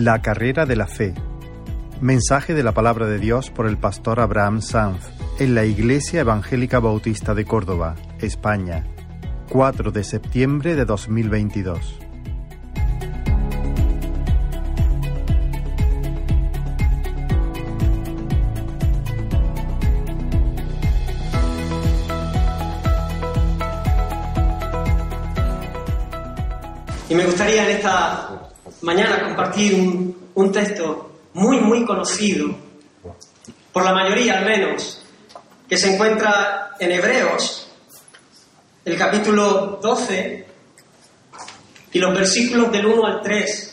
La carrera de la fe. Mensaje de la palabra de Dios por el pastor Abraham Sanz en la Iglesia Evangélica Bautista de Córdoba, España, 4 de septiembre de 2022. Y me gustaría en esta mañana compartir un, texto muy, muy conocido, por la mayoría al menos, que se encuentra en Hebreos, el capítulo 12 y los versículos del 1 al 3.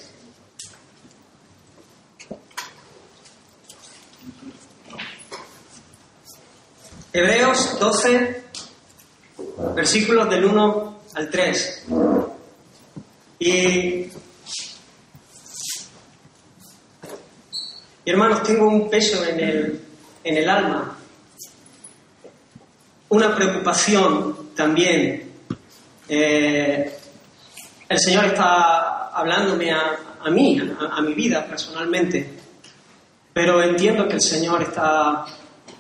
Hebreos 12, versículos del 1 al 3. Y, hermanos, tengo un peso en el, en el alma, una preocupación también. Eh, el Señor está hablándome a, a mí, a, mi vida personalmente, pero entiendo que el Señor está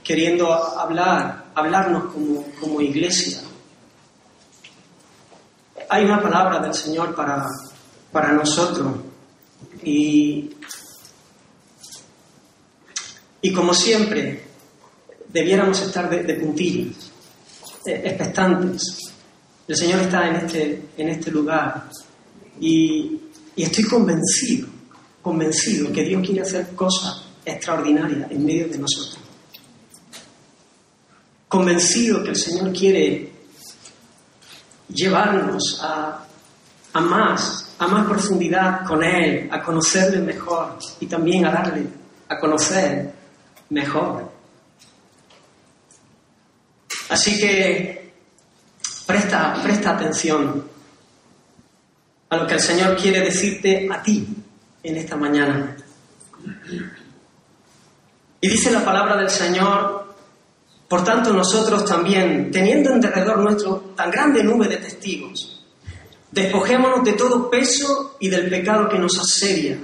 queriendo hablar, hablarnos como, como iglesia hay una palabra del Señor para, para nosotros. Y, y como siempre, debiéramos estar de, puntillas, expectantes. El Señor está en este, en este lugar y, y estoy convencido, convencido que Dios quiere hacer cosas extraordinarias en medio de nosotros. Convencido que el Señor quiere llevarnos a, a más, a más profundidad con Él, a conocerle mejor y también a darle a conocer mejor. Así que presta, presta atención a lo que el Señor quiere decirte a ti en esta mañana. Y dice la palabra del Señor por tanto, nosotros también, teniendo en derredor nuestro tan grande nube de testigos, despojémonos de todo peso y del pecado que nos asedia,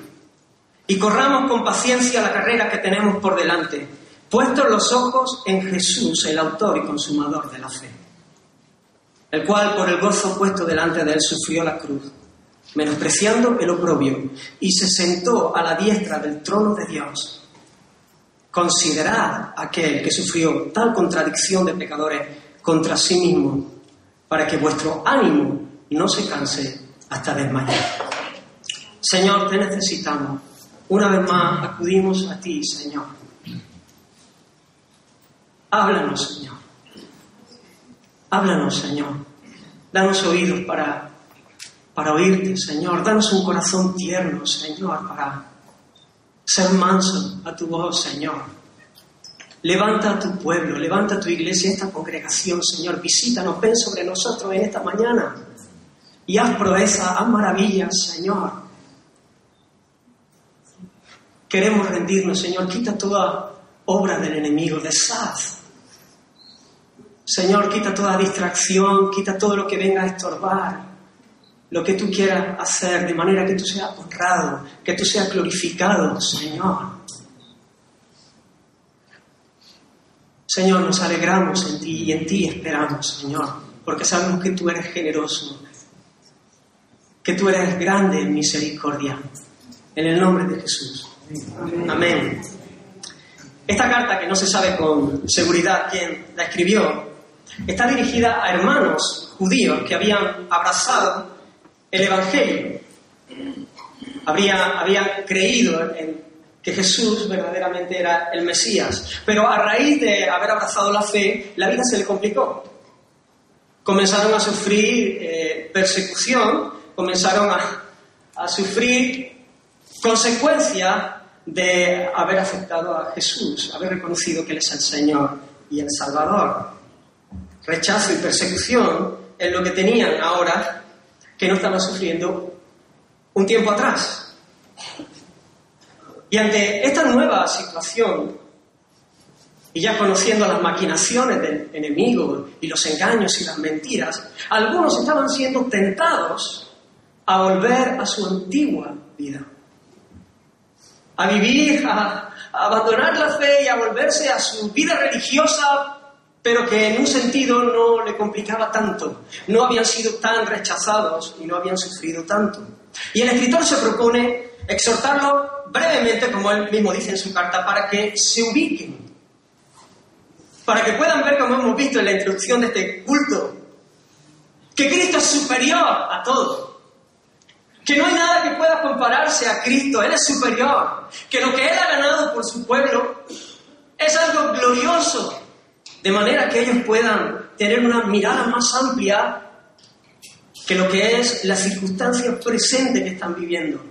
y corramos con paciencia la carrera que tenemos por delante, puestos los ojos en Jesús, el autor y consumador de la fe, el cual por el gozo puesto delante de él sufrió la cruz, menospreciando el oprobio, y se sentó a la diestra del trono de Dios. Considerad aquel que sufrió tal contradicción de pecadores contra sí mismo, para que vuestro ánimo no se canse hasta desmayar. Señor, te necesitamos. Una vez más acudimos a ti, Señor. Háblanos, Señor. Háblanos, Señor. Danos oídos para, para oírte, Señor. Danos un corazón tierno, Señor, para ser manso a tu voz, Señor. Levanta a tu pueblo, levanta a tu iglesia, esta congregación, Señor. Visítanos, ven sobre nosotros en esta mañana. Y haz proeza, haz maravillas, Señor. Queremos rendirnos, Señor. Quita toda obra del enemigo, deshaz. Señor, quita toda distracción, quita todo lo que venga a estorbar lo que tú quieras hacer, de manera que tú seas honrado, que tú seas glorificado, Señor. Señor, nos alegramos en ti y en ti esperamos, Señor, porque sabemos que tú eres generoso, que tú eres grande en misericordia. En el nombre de Jesús. Amén. Esta carta, que no se sabe con seguridad quién la escribió, está dirigida a hermanos judíos que habían abrazado el Evangelio. Habría, habían creído en que Jesús verdaderamente era el Mesías. Pero a raíz de haber abrazado la fe, la vida se le complicó. Comenzaron a sufrir eh, persecución, comenzaron a, a sufrir consecuencias de haber aceptado a Jesús, haber reconocido que Él es el Señor y el Salvador. Rechazo y persecución es lo que tenían ahora que no estaban sufriendo un tiempo atrás. Y ante esta nueva situación, y ya conociendo las maquinaciones del enemigo y los engaños y las mentiras, algunos estaban siendo tentados a volver a su antigua vida. A vivir, a, abandonar la fe y a volverse a su vida religiosa, pero que en un sentido no le complicaba tanto. No habían sido tan rechazados y no habían sufrido tanto. Y el escritor se propone exhortarlo brevemente, como él mismo dice en su carta, para que se ubiquen, para que puedan ver, como hemos visto en la introducción de este culto, que Cristo es superior a todo que no hay nada que pueda compararse a Cristo, Él es superior, que lo que Él ha ganado por su pueblo es algo glorioso, de manera que ellos puedan tener una mirada más amplia que lo que es la circunstancia presente que están viviendo.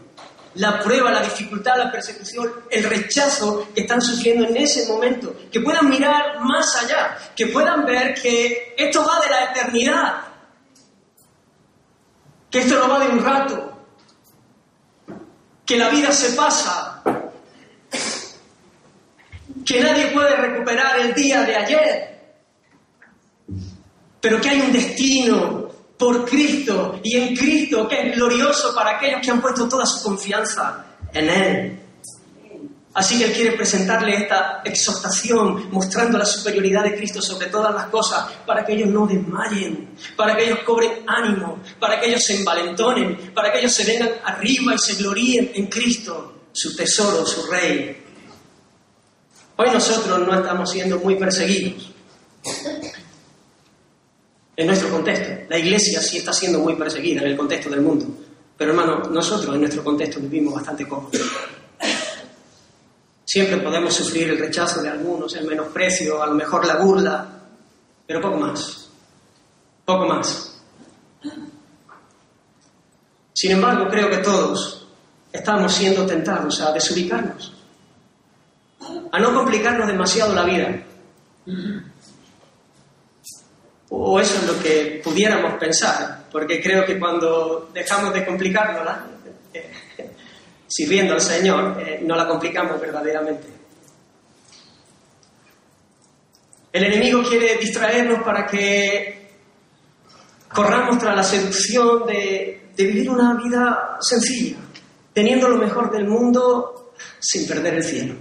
La prueba, la dificultad, la persecución, el rechazo que están sufriendo en ese momento. Que puedan mirar más allá, que puedan ver que esto va de la eternidad, que esto no va de un rato, que la vida se pasa, que nadie puede recuperar el día de ayer, pero que hay un destino por Cristo y en Cristo que es glorioso para aquellos que han puesto toda su confianza en Él. Así que Él quiere presentarle esta exhortación mostrando la superioridad de Cristo sobre todas las cosas para que ellos no desmayen, para que ellos cobren ánimo, para que ellos se envalentonen, para que ellos se vengan arriba y se gloríen en Cristo, su tesoro, su Rey. Hoy nosotros no estamos siendo muy perseguidos en nuestro contexto. La iglesia sí está siendo muy perseguida en el contexto del mundo. Pero hermano, nosotros en nuestro contexto vivimos bastante cómodos. Siempre podemos sufrir el rechazo de algunos, el menosprecio, a lo mejor la burla, pero poco más. Poco más. Sin embargo, creo que todos estamos siendo tentados a desubicarnos, a no complicarnos demasiado la vida. O eso es lo que pudiéramos pensar, porque creo que cuando dejamos de complicárnosla, sirviendo al Señor, eh, no la complicamos verdaderamente. El enemigo quiere distraernos para que corramos tras la seducción de, de vivir una vida sencilla, teniendo lo mejor del mundo sin perder el cielo.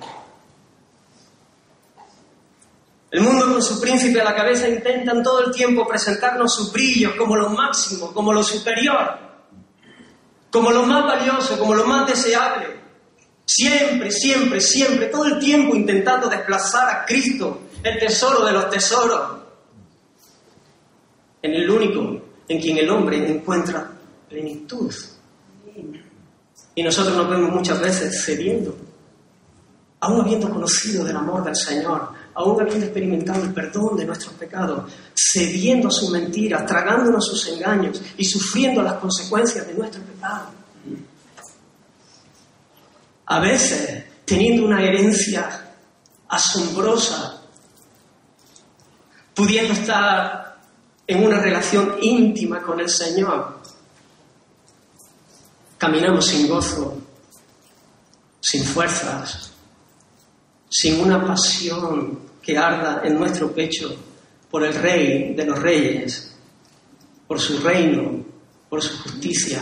El mundo con su príncipe a la cabeza intentan todo el tiempo presentarnos sus brillos como lo máximo, como lo superior como lo más valioso, como lo más deseable. Siempre, siempre, siempre, todo el tiempo intentando desplazar a Cristo, el tesoro de los tesoros, en el único en quien el hombre encuentra plenitud. Y nosotros nos vemos muchas veces cediendo, aún habiendo conocido del amor del Señor, aún habiendo experimentado el perdón de nuestros pecados, cediendo a sus mentiras, tragándonos sus engaños y sufriendo las consecuencias de nuestro pecado. A veces teniendo una herencia asombrosa, pudiendo estar en una relación íntima con el Señor, caminamos sin gozo, sin fuerzas, sin una pasión que arda en nuestro pecho por el Rey de los Reyes, por su reino, por su justicia.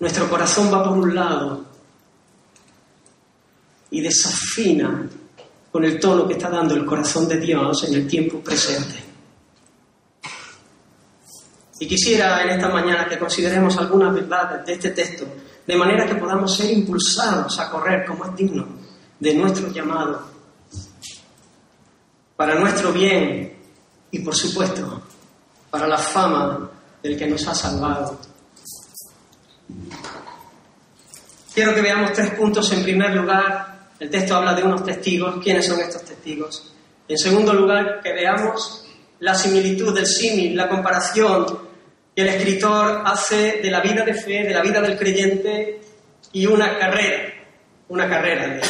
Nuestro corazón va por un lado y desafina con el tono que está dando el corazón de Dios en el tiempo presente. Y quisiera en esta mañana que consideremos algunas verdades de este texto, de manera que podamos ser impulsados a correr como es digno de nuestro llamado, para nuestro bien y por supuesto para la fama del que nos ha salvado. Quiero que veamos tres puntos. En primer lugar, el texto habla de unos testigos. ¿Quiénes son estos testigos? En segundo lugar, que veamos la similitud del símil, la comparación que el escritor hace de la vida de fe, de la vida del creyente y una carrera, una carrera de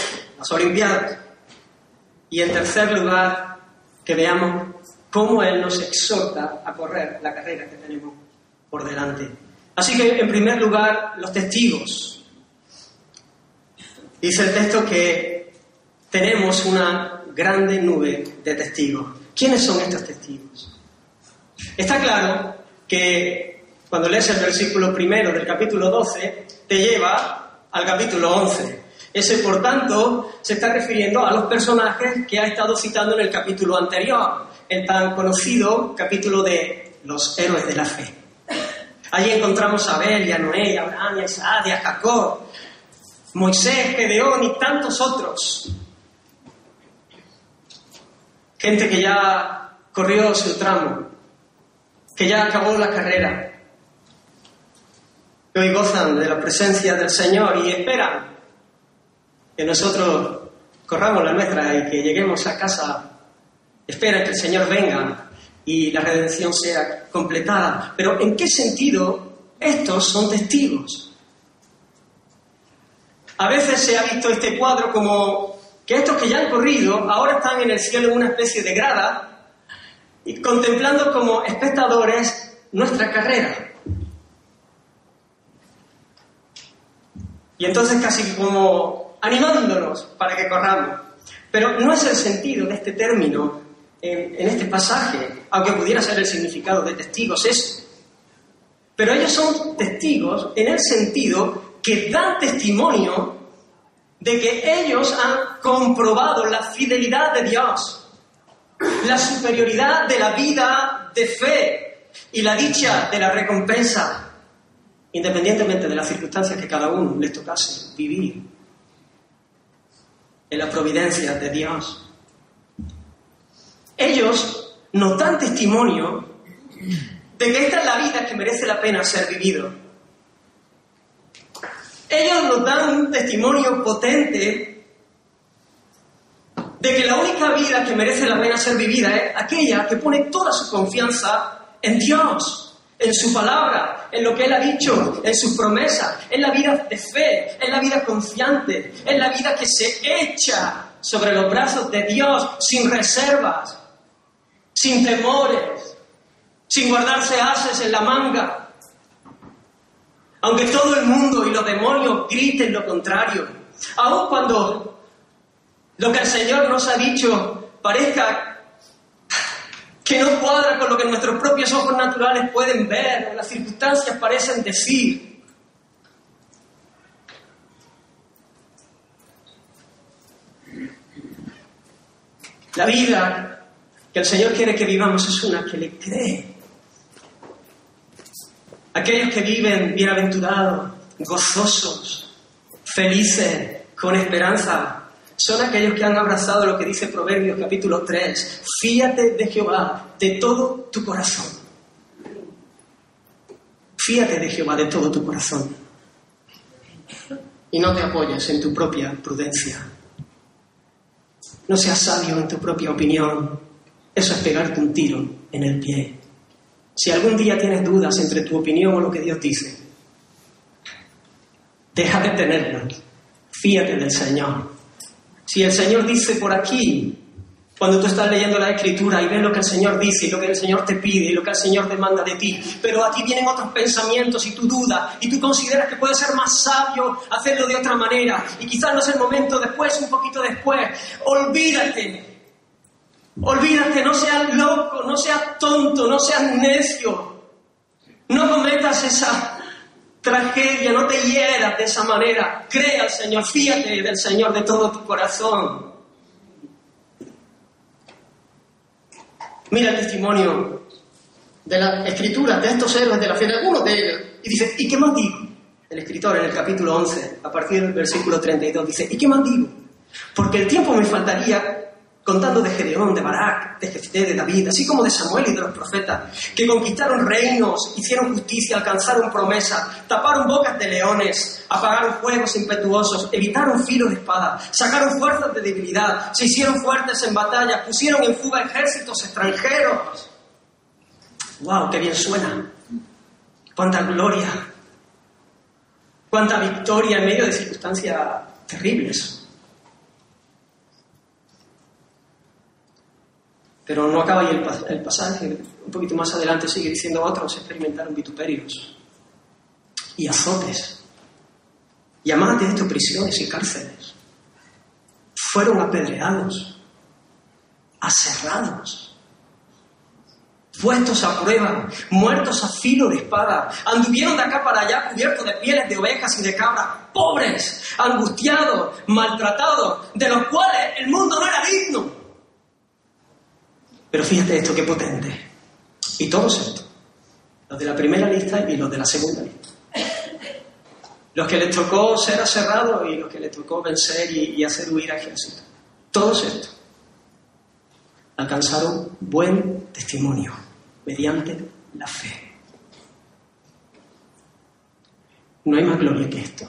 las Olimpiadas. Y en tercer lugar, que veamos cómo Él nos exhorta a correr la carrera que tenemos por delante. Así que, en primer lugar, los testigos. Dice el texto que tenemos una grande nube de testigos. ¿Quiénes son estos testigos? Está claro que cuando lees el versículo primero del capítulo 12, te lleva al capítulo 11. Ese, por tanto, se está refiriendo a los personajes que ha estado citando en el capítulo anterior, el tan conocido capítulo de los héroes de la fe. Allí encontramos a Abel, y a Noé, a Abraham, a Isaac, a Jacob, Moisés, Gedeón y tantos otros. Gente que ya corrió su tramo, que ya acabó la carrera, que hoy gozan de la presencia del Señor y esperan que nosotros corramos la nuestra y que lleguemos a casa, esperan que el Señor venga y la redención sea completada. Pero ¿en qué sentido estos son testigos? A veces se ha visto este cuadro como que estos que ya han corrido ahora están en el cielo en una especie de grada y contemplando como espectadores nuestra carrera. Y entonces casi como animándonos para que corramos. Pero no es el sentido de este término en, este pasaje, aunque pudiera ser el significado de testigos eso. Pero ellos son testigos en el sentido que dan testimonio de que ellos han comprobado la fidelidad de Dios, la superioridad de la vida de fe y la dicha de la recompensa independientemente de las circunstancias que cada uno les tocase vivir, en la providencia de Dios. Ellos nos dan testimonio de que esta es la vida que merece la pena ser vivido. Ellos nos dan un testimonio potente de que la única vida que merece la pena ser vivida es aquella que pone toda su confianza en Dios en su palabra, en lo que Él ha dicho, en sus promesas, en la vida de fe, en la vida confiante, en la vida que se echa sobre los brazos de Dios sin reservas, sin temores, sin guardarse haces en la manga. Aunque todo el mundo y los demonios griten lo contrario, aun cuando lo que el Señor nos ha dicho parezca que no cuadra con lo que nuestros propios ojos naturales pueden ver, las circunstancias parecen decir. La vida que el Señor quiere que vivamos es una que le cree. Aquellos que viven bienaventurados, gozosos, felices, con esperanza, son aquellos que han abrazado lo que dice Proverbios capítulo 3. Fíate de Jehová de todo tu corazón. Fíate de Jehová de todo tu corazón. Y no te apoyes en tu propia prudencia. No seas sabio en tu propia opinión. Eso es pegarte un tiro en el pie. Si algún día tienes dudas entre tu opinión o lo que Dios dice, deja de tenerlas. Fíate del Señor si el Señor dice por aquí, cuando tú estás leyendo la escritura y ves lo que el Señor dice y lo que el Señor te pide y lo que el Señor demanda de ti, pero a ti vienen otros pensamientos y tú dudas y tú consideras que puede ser más sabio hacerlo de otra manera y quizás no es el momento después, un poquito después, olvídate, olvídate, no seas loco, no seas tonto, no seas necio, no cometas esa tragedia, no te hieras de esa manera. Cree al Señor, fíjate del Señor de todo tu corazón. Mira el testimonio de la escritura de estos héroes de la fe, de algunos de ellos. Y dice, ¿y qué más digo? El escritor en el capítulo 11, a partir del versículo 32, dice, ¿y qué más digo? Porque el tiempo me faltaría contando de Gedeón, de Barak, de Jefté, de David, así como de Samuel y de los profetas, que conquistaron reinos, hicieron justicia, alcanzaron promesa, taparon bocas de leones, apagaron fuegos impetuosos, evitaron filos de espada, sacaron fuerzas de debilidad, se hicieron fuertes en batalla, pusieron en fuga ejércitos extranjeros. ¡Wow! ¡Qué bien suena! ¡Cuánta gloria! ¡Cuánta victoria en medio de circunstancias terribles! Pero no acaba ahí el, pasaje, un poquito más adelante sigue diciendo otros experimentaron vituperios y azotes, y de esto prisiones y cárceles. Fueron apedreados, aserrados. puestos a prueba, muertos a filo de espada, anduvieron de acá para allá cubiertos de pieles de ovejas y de cabras, pobres, angustiados, maltratados, de los cuales el mundo no era digno. Pero fíjate esto, qué potente. Y todos estos, los de la primera lista y los de la segunda lista. Los que les tocó ser aserrados y los que les tocó vencer y, hacer huir a ejército. Todos estos alcanzaron buen testimonio mediante la fe. No hay más gloria que esto.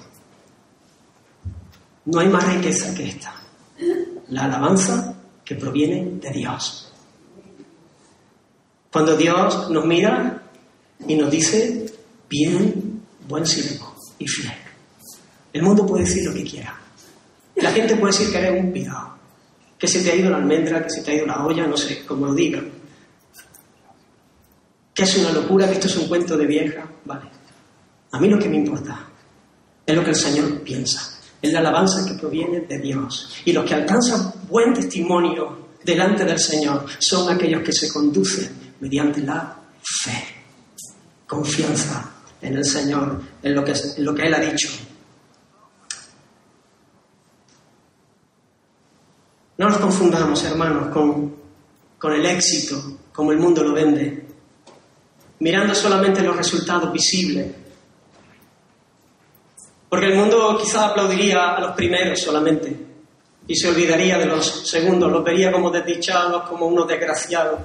No hay más riqueza que esta. La alabanza que proviene de Dios. Cuando Dios nos mira y nos dice, bien, buen siervo y fiel. El mundo puede decir lo que quiera. La gente puede decir que eres un pirado, que se te ha ido la almendra, que se te ha ido la olla, no sé cómo lo digan. Que es una locura, que esto es un cuento de vieja. Vale. A mí lo que me importa es lo que el Señor piensa, es la alabanza que proviene de Dios. Y los que alcanzan buen testimonio delante del Señor son aquellos que se conducen mediante la fe. Confianza en el Señor, en lo que, en lo que Él ha dicho. No nos confundamos, hermanos, con, con el éxito, como el mundo lo vende, mirando solamente los resultados visibles. Porque el mundo quizá aplaudiría a los primeros solamente y se olvidaría de los segundos, los vería como desdichados, como unos desgraciados.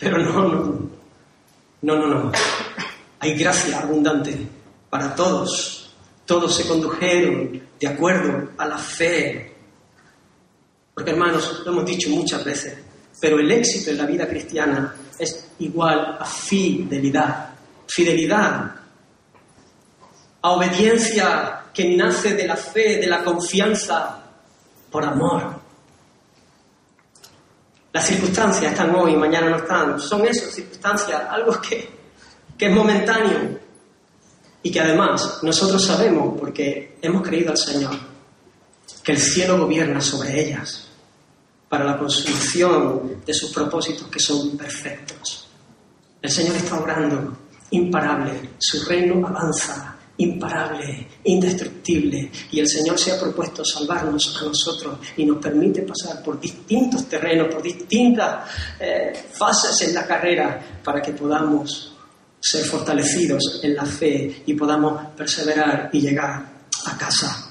Pero no, no, no, no. Hay gracia abundante para todos. Todos se condujeron de acuerdo a la fe. Porque hermanos, lo hemos dicho muchas veces, pero el éxito en la vida cristiana es igual a fidelidad. Fidelidad a obediencia que nace de la fe, de la confianza por amor. Las circunstancias están hoy, mañana no están. Son esas circunstancias, algo que, que es momentáneo y que además nosotros sabemos, porque hemos creído al Señor, que el cielo gobierna sobre ellas para la consumación de sus propósitos que son perfectos. El Señor está obrando imparable, su reino avanza imparable, indestructible, y el Señor se ha propuesto salvarnos a nosotros y nos permite pasar por distintos terrenos, por distintas eh, fases en la carrera, para que podamos ser fortalecidos en la fe y podamos perseverar y llegar a casa.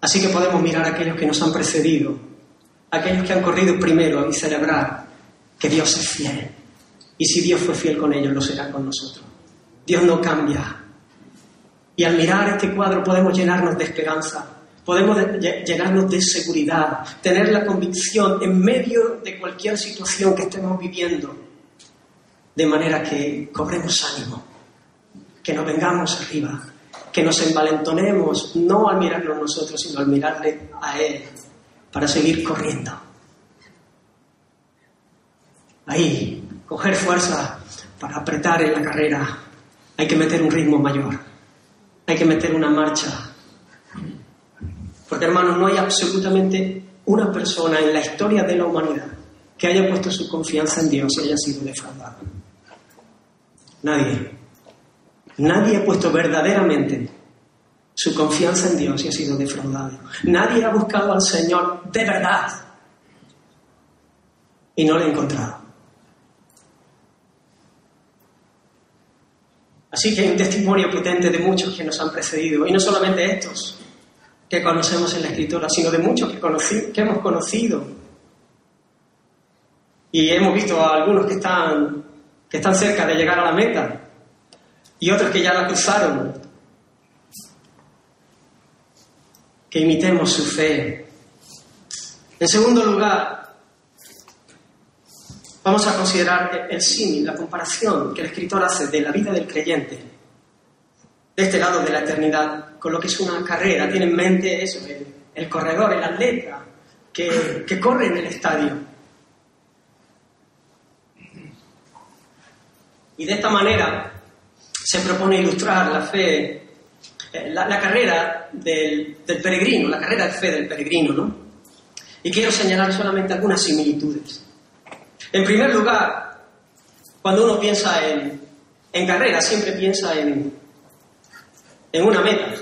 Así que podemos mirar a aquellos que nos han precedido, aquellos que han corrido primero y celebrar que Dios es fiel. Y si Dios fue fiel con ellos, lo será con nosotros. Dios no cambia, y al mirar este cuadro podemos llenarnos de esperanza, podemos llenarnos de seguridad, tener la convicción en medio de cualquier situación que estemos viviendo, de manera que cobremos ánimo, que nos vengamos arriba, que nos envalentonemos, no al mirarnos nosotros, sino al mirarle a Él, para seguir corriendo. Ahí, coger fuerza para apretar en la carrera, hay que meter un ritmo mayor hay que meter una marcha. Porque hermanos, no hay absolutamente una persona en la historia de la humanidad que haya puesto su confianza en Dios y haya sido defraudado. Nadie. Nadie ha puesto verdaderamente su confianza en Dios y ha sido defraudado. Nadie ha buscado al Señor de verdad y no lo ha encontrado. Así que hay un testimonio potente de muchos que nos han precedido, y no solamente estos que conocemos en la Escritura, sino de muchos que, hemos conocido. Y hemos visto a algunos que están, que están cerca de llegar a la meta y otros que ya la cruzaron. Que imitemos su fe. En segundo lugar, Vamos a considerar el símil, la comparación que el escritor hace de la vida del creyente, de este lado de la eternidad, con lo que es una carrera. Tiene en mente eso, el, corredor, el atleta que, que corre en el estadio. Y de esta manera se propone ilustrar la fe, eh, la, carrera del, del, peregrino, la carrera de fe del peregrino, ¿no? Y quiero señalar solamente algunas similitudes. En primer lugar, Cuando uno piensa en, en carrera, siempre piensa en, en una meta.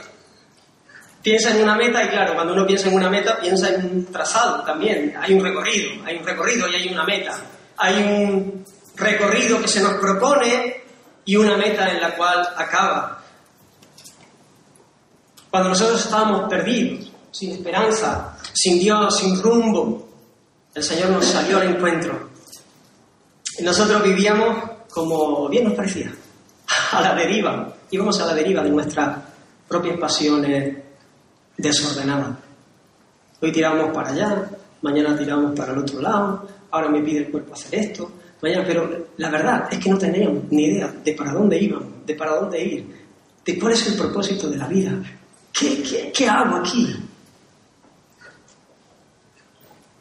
Piensa en una meta y claro, cuando uno piensa en una meta, piensa en un trazado también. Hay un recorrido, hay un recorrido y hay una meta. Hay un recorrido que se nos propone y una meta en la cual acaba. Cuando nosotros estábamos perdidos, sin esperanza, sin Dios, sin rumbo, el Señor nos salió al encuentro. Nosotros vivíamos como bien nos parecía, a la deriva. Íbamos a la deriva de nuestras propias pasiones desordenadas. Hoy tiramos para allá, mañana tiramos para el otro lado, ahora me pide el cuerpo hacer esto, mañana, pero la verdad es que no teníamos ni idea de para dónde íbamos, de para dónde ir, de cuál es el propósito de la vida. ¿Qué, qué, qué hago aquí?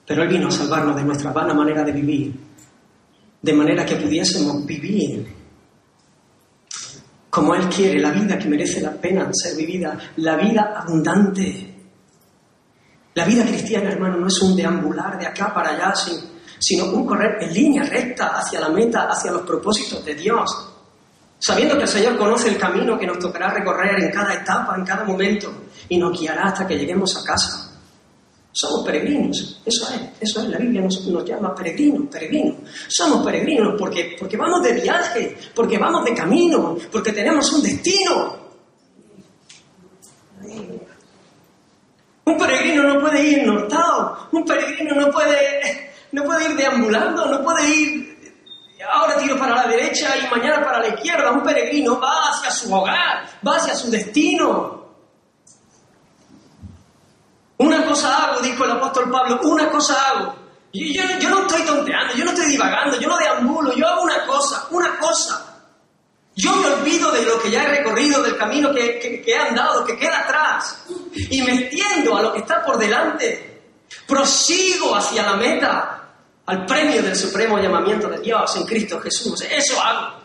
Pero Él vino a salvarnos de nuestra vana manera de vivir, de manera que pudiésemos vivir como Él quiere, la vida que merece la pena ser vivida, la vida abundante. La vida cristiana, hermano, no es un deambular de acá para allá, sino un correr en línea recta hacia la meta, hacia los propósitos de Dios. Sabiendo que el Señor conoce el camino que nos tocará recorrer en cada etapa, en cada momento, y nos guiará hasta que lleguemos a casa. Somos peregrinos, eso es, eso es, la Biblia nos, llama peregrinos, peregrinos. Somos peregrinos porque, porque vamos de viaje, porque vamos de camino, porque tenemos un destino. Un peregrino no puede ir nortado, un peregrino no puede, no puede ir deambulando, no puede ir ahora tiro para la derecha y mañana para la izquierda. Un peregrino va hacia su hogar, va hacia su destino. Una cosa hago, dijo el apóstol Pablo, una cosa hago. Yo, no estoy tonteando, yo no estoy divagando, yo no deambulo, yo hago una cosa, una cosa. Yo me olvido de lo que ya he recorrido, del camino que, he andado, que queda atrás, y me extiendo a lo que está por delante. Prosigo hacia la meta, al premio del supremo llamamiento de Dios en Cristo Jesús. Eso hago.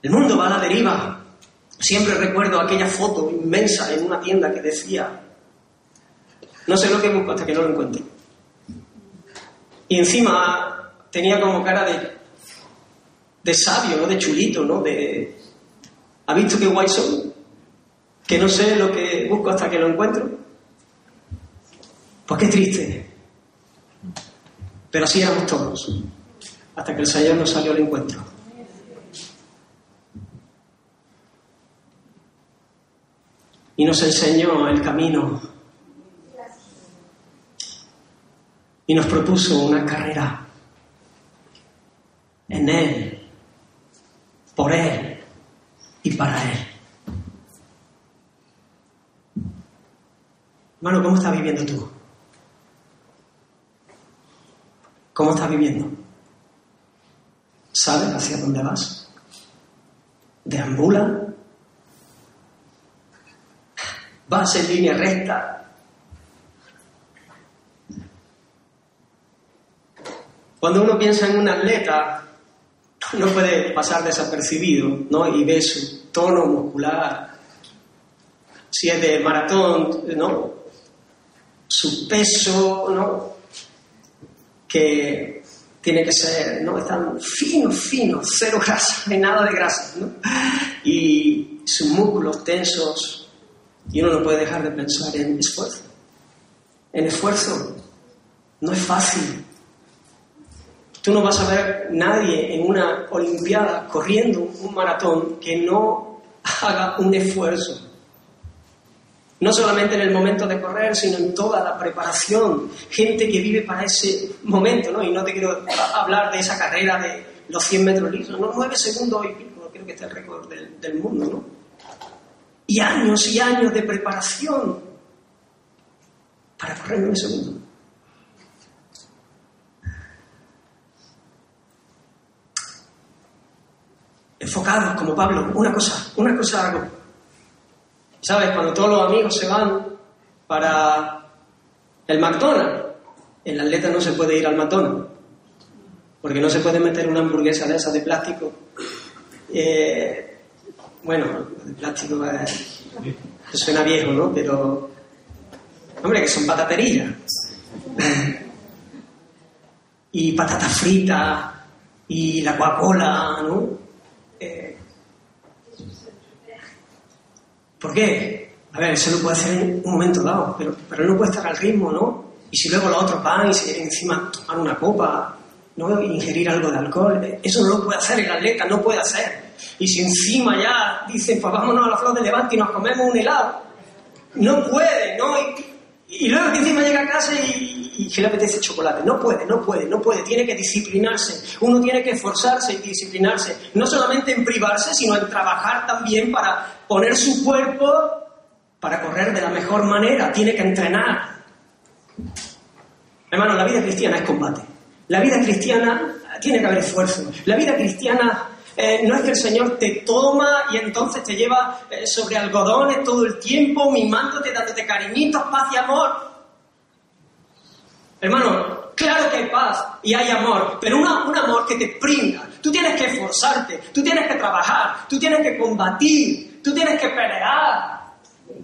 El mundo va a la deriva. Siempre recuerdo aquella foto inmensa en una tienda que decía, no sé lo que busco hasta que no lo encuentre. Y encima tenía como cara de, de sabio, ¿no? De chulito, ¿no? De, ¿ha visto qué guay soy? Que no sé lo que busco hasta que lo encuentro. Pues qué triste. Pero así éramos todos, hasta que el Señor nos salió al encuentro. Y nos enseñó el camino y nos propuso una carrera en Él, por Él y para Él. Hermano, ¿cómo estás viviendo tú? ¿Cómo estás viviendo? ¿Sabes hacia dónde vas? ¿Deambula? Vas en línea recta. Cuando uno piensa en un atleta, no puede pasar desapercibido, ¿no? Y ve su tono muscular, si es de maratón, ¿no? Su peso, ¿no? Que tiene que ser, ¿no? Están fino, fino, cero grasa, no hay nada de grasa, ¿no? Y sus músculos tensos, y uno no puede dejar de pensar en esfuerzo. En esfuerzo. No es fácil. Tú no vas a ver nadie en una Olimpiada corriendo un maratón que no haga un esfuerzo. No solamente en el momento de correr, sino en toda la preparación. Gente que vive para ese momento, ¿no? Y no te quiero hablar de esa carrera de los 100 metros lisos, ¿no? 9 segundos y pico, creo que está el récord del, del mundo, ¿no? Y años y años de preparación para correr en un segundo. Enfocados como Pablo, una cosa, una cosa hago. ¿Sabes? Cuando todos los amigos se van para el McDonald's, el atleta no se puede ir al McDonald's, porque no se puede meter una hamburguesa de de plástico eh, bueno, el plástico suena viejo, ¿no? Pero, hombre, que son pataterías. y patatas fritas y la Coca-Cola, ¿no? Eh, ¿Por qué? A ver, eso lo puede hacer en un momento dado, pero, pero no puede estar al ritmo, ¿no? Y si luego los otros van y se encima tomar una copa, ¿no? ingerir algo de alcohol, eso no lo puede hacer el atleta, no puede hacer. Y si encima ya dicen, pues vámonos a la flor de Levante y nos comemos un helado, no puede, ¿no? Y, luego que encima llega a casa y, y, que le apetece chocolate. No puede, no puede, no puede. Tiene que disciplinarse. Uno tiene que esforzarse y disciplinarse. No solamente en privarse, sino en trabajar también para poner su cuerpo para correr de la mejor manera. Tiene que entrenar. Hermano, la vida cristiana es combate. La vida cristiana tiene que haber esfuerzo. La vida cristiana eh, no es que el Señor te toma y entonces te lleva eh, sobre algodones todo el tiempo, mimándote, dándote cariñitos, paz y amor. Hermano, claro que hay paz y hay amor, pero un amor que te brinda. Tú tienes que esforzarte, tú tienes que trabajar, tú tienes que combatir, tú tienes que pelear.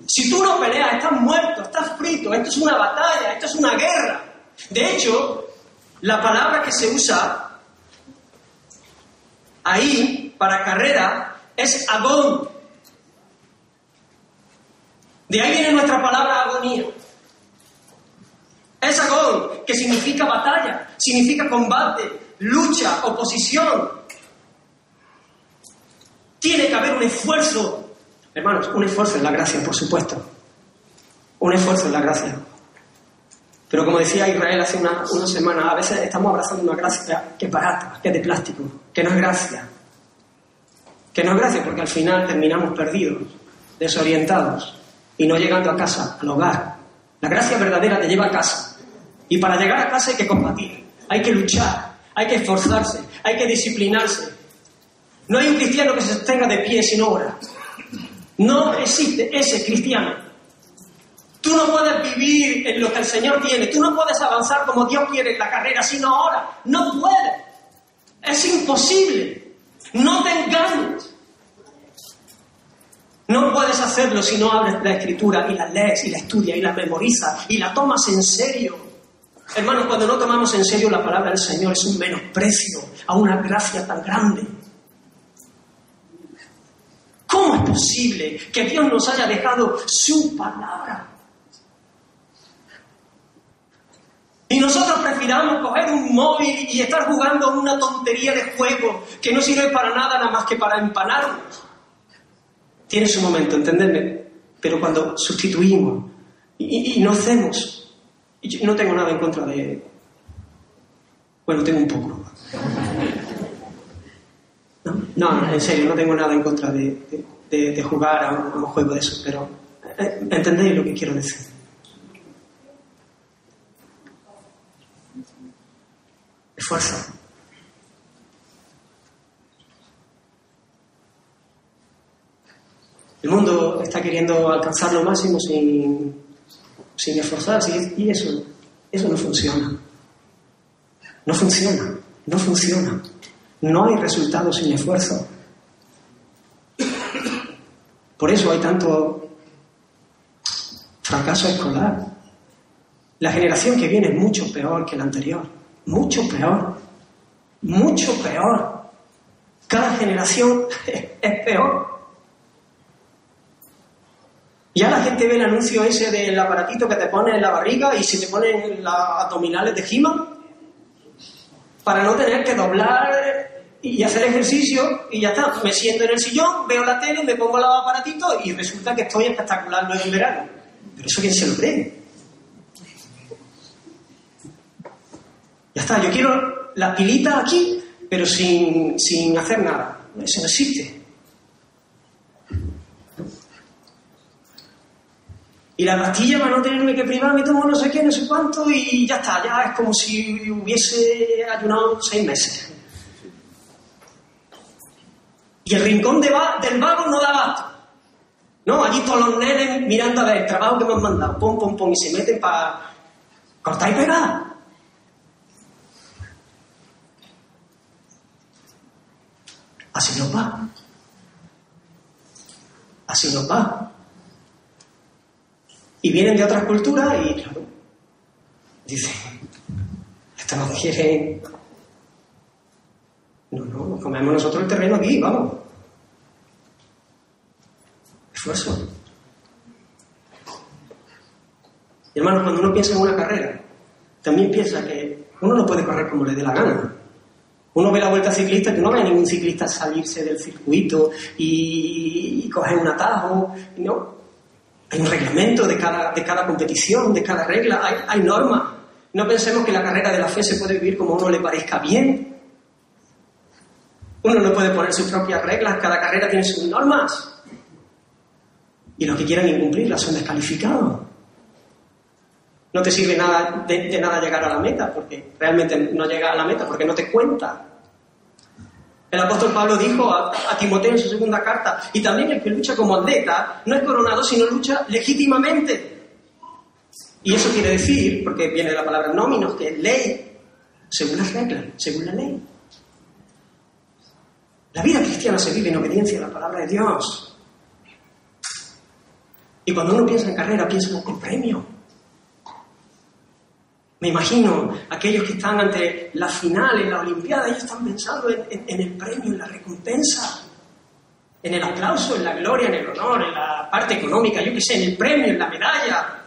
Si tú no peleas, estás muerto, estás frito, esto es una batalla, esto es una guerra. De hecho, la palabra que se usa ahí para carrera es agón. De ahí viene nuestra palabra agonía. Es agón, que significa batalla, significa combate, lucha, oposición. Tiene que haber un esfuerzo, hermanos, un esfuerzo en la gracia, por supuesto. Un esfuerzo en la gracia. Pero como decía Israel hace una, una semana, a veces estamos abrazando una gracia que es barata, que es de plástico, que no es gracia. Que no es gracia porque al final terminamos perdidos, desorientados y no llegando a casa, al hogar. La gracia verdadera te lleva a casa. Y para llegar a casa hay que combatir, hay que luchar, hay que esforzarse, hay que disciplinarse. No hay un cristiano que se sostenga de pie sin obra. No existe ese cristiano. Tú no puedes vivir en lo que el Señor tiene. Tú no puedes avanzar como Dios quiere en la carrera, sino ahora. No puedes. Es imposible. No te engañes. No puedes hacerlo si no abres la escritura y la lees y la estudias y la memorizas y la tomas en serio. Hermanos, cuando no tomamos en serio la palabra del Señor es un menosprecio a una gracia tan grande. ¿Cómo es posible que Dios nos haya dejado su palabra? Y nosotros prefiramos coger un móvil y estar jugando una tontería de juego que no sirve para nada nada más que para empanarnos. Tiene su momento, entendedme. Pero cuando sustituimos y, no hacemos, no tengo nada en contra de... Bueno, tengo un poco. No, en serio, no tengo nada en contra de, jugar a un, juego de eso, pero eh, entendéis lo que quiero decir. Esfuerzo. El mundo está queriendo alcanzar lo máximo sin, sin esforzarse y eso, eso no funciona. No funciona, no funciona. No hay resultado sin esfuerzo. Por eso hay tanto fracaso escolar. La generación que viene es mucho peor que la anterior mucho peor, mucho peor. Cada generación es peor. Ya la gente ve el anuncio ese del aparatito que te pone en la barriga y se te ponen las abdominales de gima para no tener que doblar y hacer ejercicio y ya está. Me siento en el sillón, veo la tele, me pongo el aparatito y resulta que estoy espectacular, no es verano. Pero eso quién se lo cree. Ya está, yo quiero la pilita aquí, pero sin, hacer nada. Eso no existe. Y la pastilla para no tenerme que privar me tomo no sé qué, no sé cuánto y ya está, ya es como si hubiese ayunado seis meses. Y el rincón de del vago no da basto. No, allí todos los nenes mirando a ver el trabajo que me han mandado, pom, pom, y se meten para cortar y pegar. Así nos va. Así nos va. Y vienen de otras culturas y, claro, dicen, Esto no quiere... No, no, comemos nosotros el terreno aquí, vamos. Esfuerzo. Y hermanos, cuando uno piensa en una carrera, también piensa que uno no puede correr como le dé la gana. Uno ve la vuelta ciclista que no ve a ningún ciclista salirse del circuito y, coger un atajo, no. Hay un reglamento de cada, de cada competición, de cada regla, hay, hay normas. No pensemos que la carrera de la fe se puede vivir como a uno le parezca bien. Uno no puede poner sus propias reglas, cada carrera tiene sus normas. Y los que quieran incumplirlas son descalificados. No te sirve nada, de, nada llegar a la meta, porque realmente no llega a la meta, porque no te cuenta. El apóstol Pablo dijo a, Timoteo en su segunda carta, y también el que lucha como atleta no es coronado, sino lucha legítimamente. Y eso quiere decir, porque viene la palabra nóminos, que es ley, según las reglas, según la ley. La vida cristiana se vive en obediencia a la palabra de Dios. Y cuando uno piensa en carrera, piensa en premio. Me imagino aquellos que están ante la final en la Olimpiada, ellos están pensando en, el premio, en la recompensa, en el aplauso, en la gloria, en el honor, en la parte económica, yo qué sé, en el premio, en la medalla.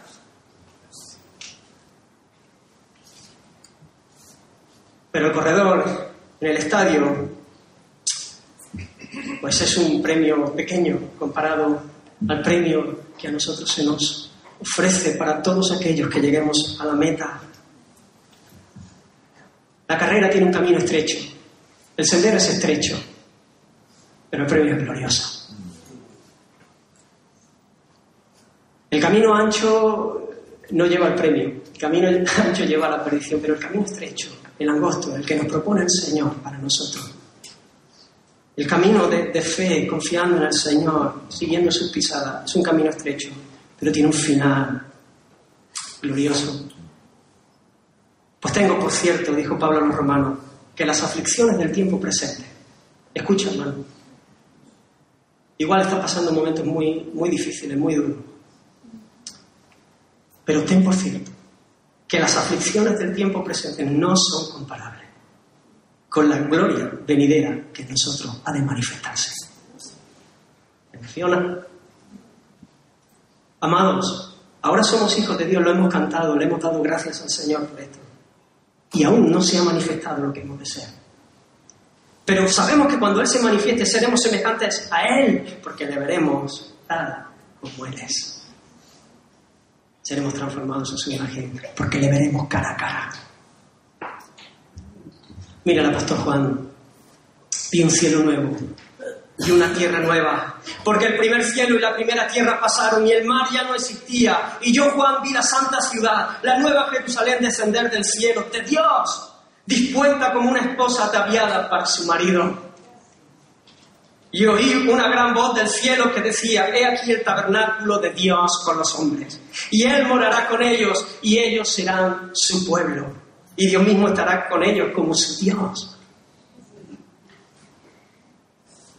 Pero el corredor en el estadio, pues es un premio pequeño comparado al premio que a nosotros se nos ofrece para todos aquellos que lleguemos a la meta la carrera tiene un camino estrecho, el sendero es estrecho, pero el premio es glorioso. El camino ancho no lleva al premio, el camino ancho lleva a la perdición, pero el camino estrecho, el angosto, el que nos propone el Señor para nosotros. El camino de, de fe, confiando en el Señor, siguiendo sus pisadas, es un camino estrecho, pero tiene un final glorioso. Pues tengo, por cierto, dijo Pablo a los romanos, que las aflicciones del tiempo presente, escucha hermano, igual está pasando momentos muy, muy difíciles, muy duros, pero ten por cierto que las aflicciones del tiempo presente no son comparables con la gloria venidera que en nosotros ha de manifestarse. ¿Menciona? Amados, ahora somos hijos de Dios, lo hemos cantado, le hemos dado gracias al Señor por esto y aún no se ha manifestado lo que hemos de ser. Pero sabemos que cuando Él se manifieste seremos semejantes a Él, porque le veremos tal como Él es. Seremos transformados en su imagen, porque le veremos cara a cara. Mira el apóstol Juan, vi un cielo nuevo y una tierra nueva. Porque el primer cielo y la primera tierra pasaron y el mar ya no existía. Y yo, Juan, vi la santa ciudad, la nueva Jerusalén descender del cielo, de Dios, dispuesta como una esposa ataviada para su marido. Y oí una gran voz del cielo que decía, he aquí el tabernáculo de Dios con los hombres. Y Él morará con ellos y ellos serán su pueblo. Y Dios mismo estará con ellos como su Dios.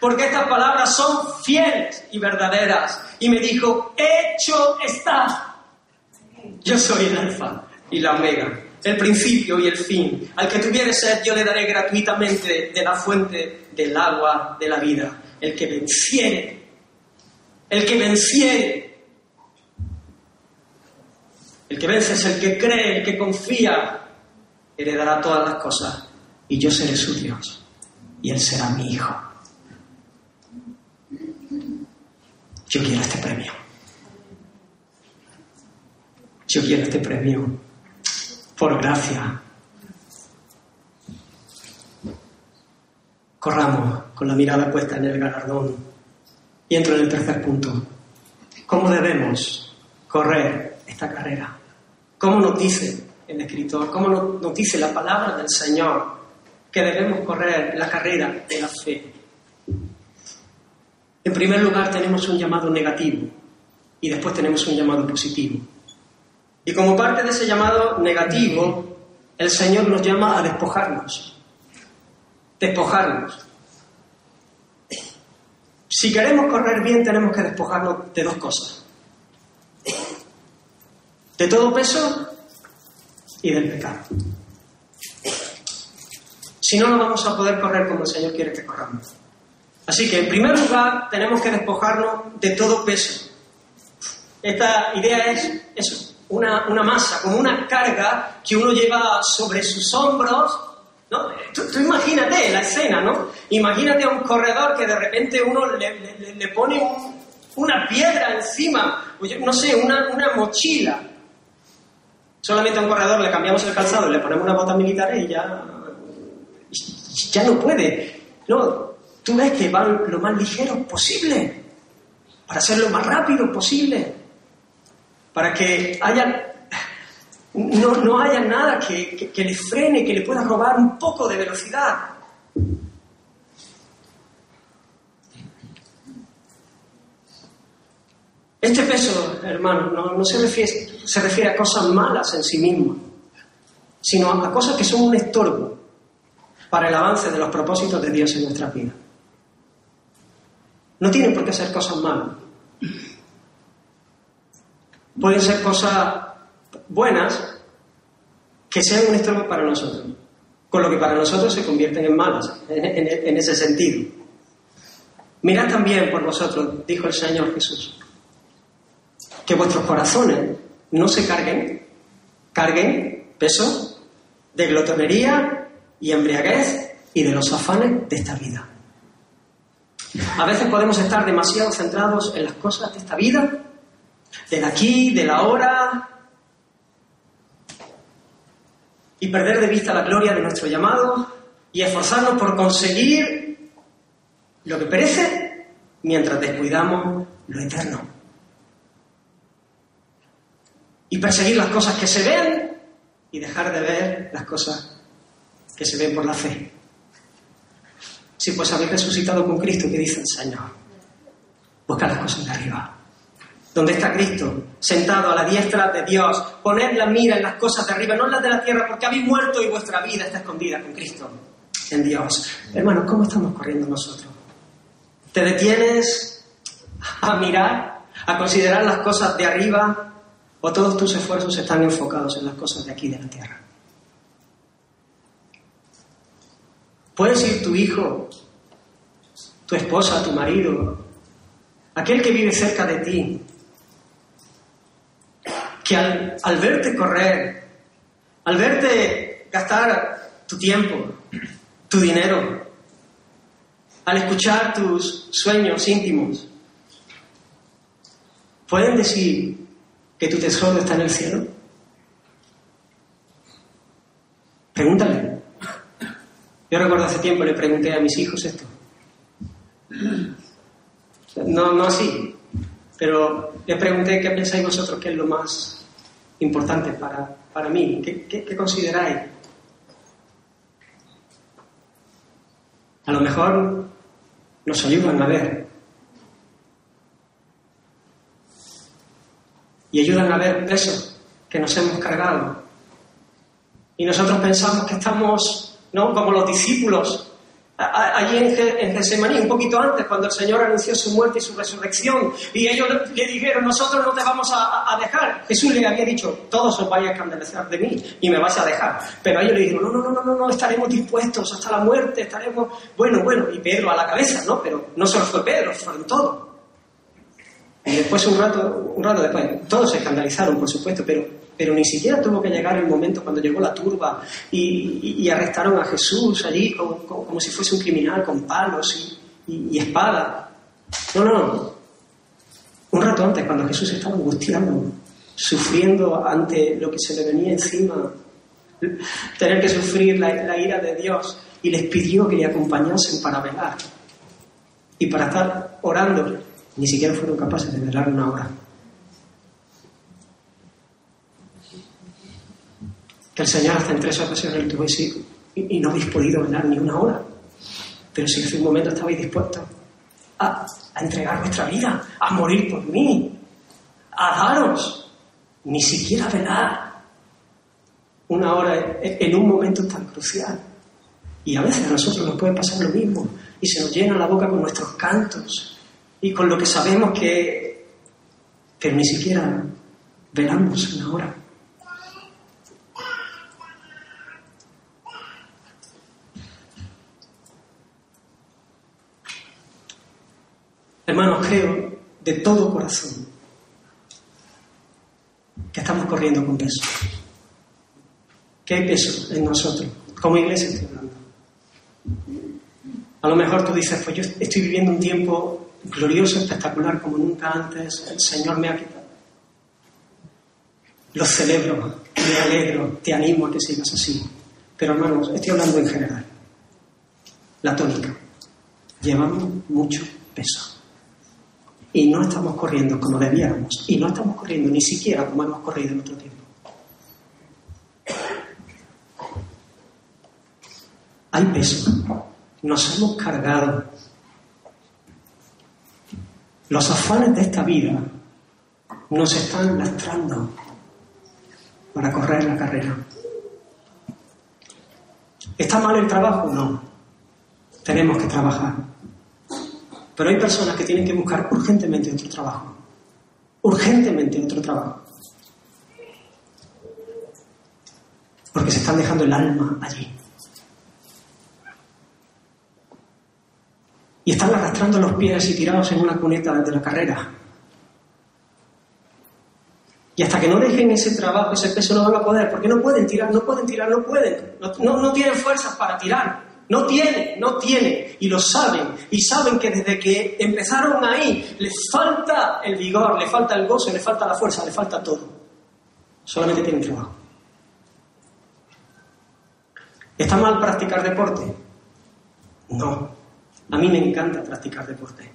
porque estas palabras son fieles y verdaderas. Y me dijo, hecho está. Yo soy el alfa y la omega, el principio y el fin. Al que tuviere sed, yo le daré gratuitamente de la fuente del agua de la vida. El que venciere, el que venciere. El que vence es el que cree, el que confía, heredará todas las cosas. Y yo seré su Dios. Y él será mi hijo. Yo quiero este premio. Yo quiero este premio por gracia. Corramos con la mirada puesta en el galardón. Y entro en el tercer punto. ¿Cómo debemos correr esta carrera? ¿Cómo nos dice el escritor? ¿Cómo nos dice la palabra del Señor que debemos correr la carrera de la fe. En primer lugar tenemos un llamado negativo y después tenemos un llamado positivo. Y como parte de ese llamado negativo, el Señor nos llama a despojarnos. Despojarnos. Si queremos correr bien tenemos que despojarnos de dos cosas. De todo peso y del pecado. Si no, no vamos a poder correr como el Señor quiere que corramos. Así que, en primer lugar, tenemos que despojarnos de todo peso. Esta idea es eso, una, masa, como una carga que uno lleva sobre sus hombros. ¿no? Tú, imagínate la escena, ¿no? Imagínate a un corredor que de repente uno le, pone una piedra encima, no sé, una, una mochila. Solamente a un corredor le cambiamos el calzado, le ponemos una bota militar y ya, ya no puede. No, Tú ves que van lo más ligero posible, para ser lo más rápido posible, para que haya, no, haya nada que, que le frene, que le pueda robar un poco de velocidad. Este peso, hermano, no, se, refiere, se, refiere, a cosas malas en sí mismo, sino a cosas que son un estorbo para el avance de los propósitos de Dios en nuestra vida. No tienen por qué ser cosas malas. Pueden ser cosas buenas que sean un estorbo para nosotros, con lo que para nosotros se convierten en malas, en, ese sentido. Mirad también por vosotros, dijo el Señor Jesús, que vuestros corazones no se carguen, carguen peso de glotonería y embriaguez y de los afanes de esta vida. A veces podemos estar demasiado centrados en las cosas de esta vida, del aquí, del ahora, y perder de vista la gloria de nuestro llamado y esforzarnos por conseguir lo que perece mientras descuidamos lo eterno. Y perseguir las cosas que se ven y dejar de ver las cosas que se ven por la fe. Si pues habéis resucitado con Cristo, ¿qué dice el Señor? Busca las cosas de arriba. ¿Dónde está Cristo? Sentado a la diestra de Dios. Poned la mira en las cosas de arriba, no en las de la tierra, porque habéis muerto y vuestra vida está escondida con Cristo en Dios. Hermanos, ¿cómo estamos corriendo nosotros? ¿Te detienes a mirar, a considerar las cosas de arriba o todos tus esfuerzos están enfocados en las cosas de aquí de la tierra? Puedes ir tu hijo, tu esposa, tu marido, aquel que vive cerca de ti, que al, al verte correr, al verte gastar tu tiempo, tu dinero, al escuchar tus sueños íntimos, pueden decir que tu tesoro está en el cielo. Pregúntale. Yo recuerdo hace tiempo le pregunté a mis hijos esto. No, no así, pero les pregunté qué pensáis vosotros que es lo más importante para, para mí, ¿Qué, qué, consideráis. A lo mejor nos ayudan a ver. Y ayudan a ver pesos que nos hemos cargado. Y nosotros pensamos que estamos ¿no? Como los discípulos allí en, Getsemaní, un poquito antes, cuando el Señor anunció su muerte y su resurrección, y ellos le, dijeron, nosotros no te vamos a, dejar. Jesús le había dicho, todos os vais a escandalizar de mí y me vais a dejar. Pero ellos le dijeron, no, no, no, no, no, estaremos dispuestos hasta la muerte, estaremos, bueno, bueno, y Pedro a la cabeza, ¿no? Pero no solo fue Pedro, fueron todos. Y después, un rato, un rato después, todos se escandalizaron, por supuesto, pero pero ni siquiera tuvo que llegar el momento cuando llegó la turba y, arrestaron a Jesús allí como, si fuese un criminal con palos y, espada. No, no. Un rato antes, cuando Jesús estaba angustiado, sufriendo ante lo que se le venía encima, tener que sufrir la, ira de Dios, y les pidió que le acompañasen para velar y para estar orando. Ni siquiera fueron capaces de velar una hora. Que el Señor hace en tres ocasiones le tuvo y, no habéis podido velar ni una hora. Pero si hace un momento estabais dispuestos a, a entregar vuestra vida, a morir por mí, a daros, ni siquiera velar una hora en un momento tan crucial. Y a veces a nosotros nos puede pasar lo mismo y se nos llena la boca con nuestros cantos y con lo que sabemos que, pero ni siquiera velamos una hora. Hermanos, creo de todo corazón que estamos corriendo con peso. ¿Qué hay peso en nosotros? Como iglesia estoy hablando. A lo mejor tú dices, pues yo estoy viviendo un tiempo glorioso, espectacular, como nunca antes el Señor me ha quitado. Lo celebro, me alegro, te animo a que sigas así. Pero hermanos, estoy hablando en general. La tónica. Llevamos mucho peso y no estamos corriendo como debiéramos y no estamos corriendo ni siquiera como hemos corrido en otro tiempo. Hay peso, nos hemos cargado. Los afanes de esta vida nos están lastrando para correr la carrera. ¿Está mal el trabajo? No. Tenemos que trabajar. Pero hay personas que tienen que buscar urgentemente otro trabajo. Urgentemente otro trabajo. Porque se están dejando el alma allí. Y están arrastrando los pies y tirados en una cuneta desde la carrera. Y hasta que no dejen ese trabajo, ese peso, no van a poder, porque no pueden tirar, no pueden tirar, no pueden. No, no tienen fuerzas para tirar. No tiene, no tiene, y lo saben, y saben que desde que empezaron ahí les falta el vigor, le falta el gozo, le falta la fuerza, le falta todo. Solamente tienen trabajo. ¿Está mal practicar deporte? No. A mí me encanta practicar deporte.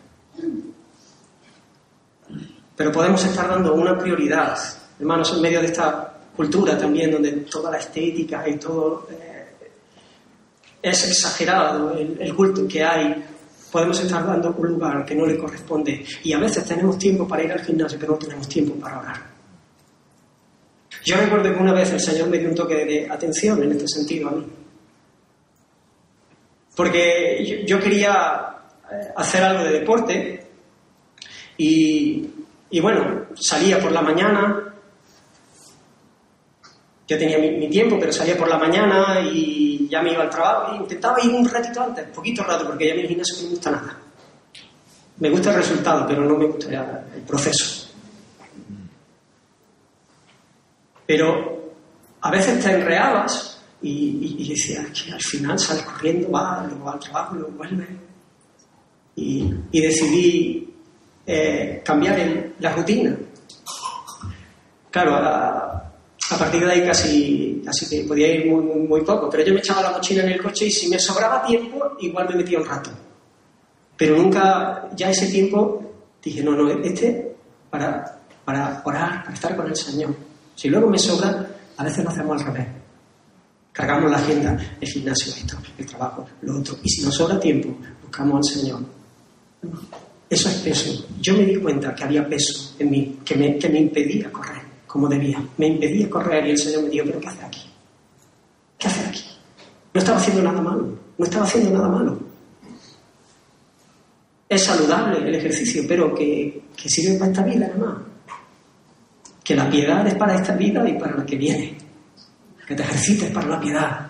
Pero podemos estar dando una prioridad, hermanos, en medio de esta cultura también, donde toda la estética y todo eh, es exagerado el, culto que hay, podemos estar dando un lugar que no le corresponde. Y a veces tenemos tiempo para ir al gimnasio, pero no tenemos tiempo para orar. Yo recuerdo que una vez el Señor me dio un toque de atención en este sentido a mí. Porque yo, quería eh, hacer algo de deporte y, y bueno, salía por la mañana, yo tenía mi, tiempo, pero salía por la mañana y ya me iba al trabajo. E intentaba ir un ratito antes, poquito rato, porque ya mi gimnasio no me gusta nada. Me gusta el resultado, pero no me gusta el proceso. Pero a veces te enreabas y, y, decías que al final sales corriendo, va, luego va al trabajo, luego vuelve. Y, y decidí eh, cambiar la rutina. Claro, a, a partir de ahí casi, casi podía ir muy, poco, pero yo me echaba la mochila en el coche y si me sobraba tiempo, igual me metía un rato. Pero nunca, ya ese tiempo, dije, no, no, este para, para orar, para estar con el Señor. Si luego me sobra, a veces lo hacemos al revés. Cargamos la agenda, el gimnasio, esto, el trabajo, lo otro. Y si nos sobra tiempo, buscamos al Señor. Eso es peso. Yo me di cuenta que había peso en mí, me, que me impedía correr como debía. Me impedía correr y el Señor me dijo, pero ¿qué hace aquí? ¿Qué hace aquí? No estaba haciendo nada malo, no estaba haciendo nada malo. Es saludable el ejercicio, pero que, sirve para esta vida además. Que la piedad es para esta vida y para la que viene. Que te ejercites para la piedad,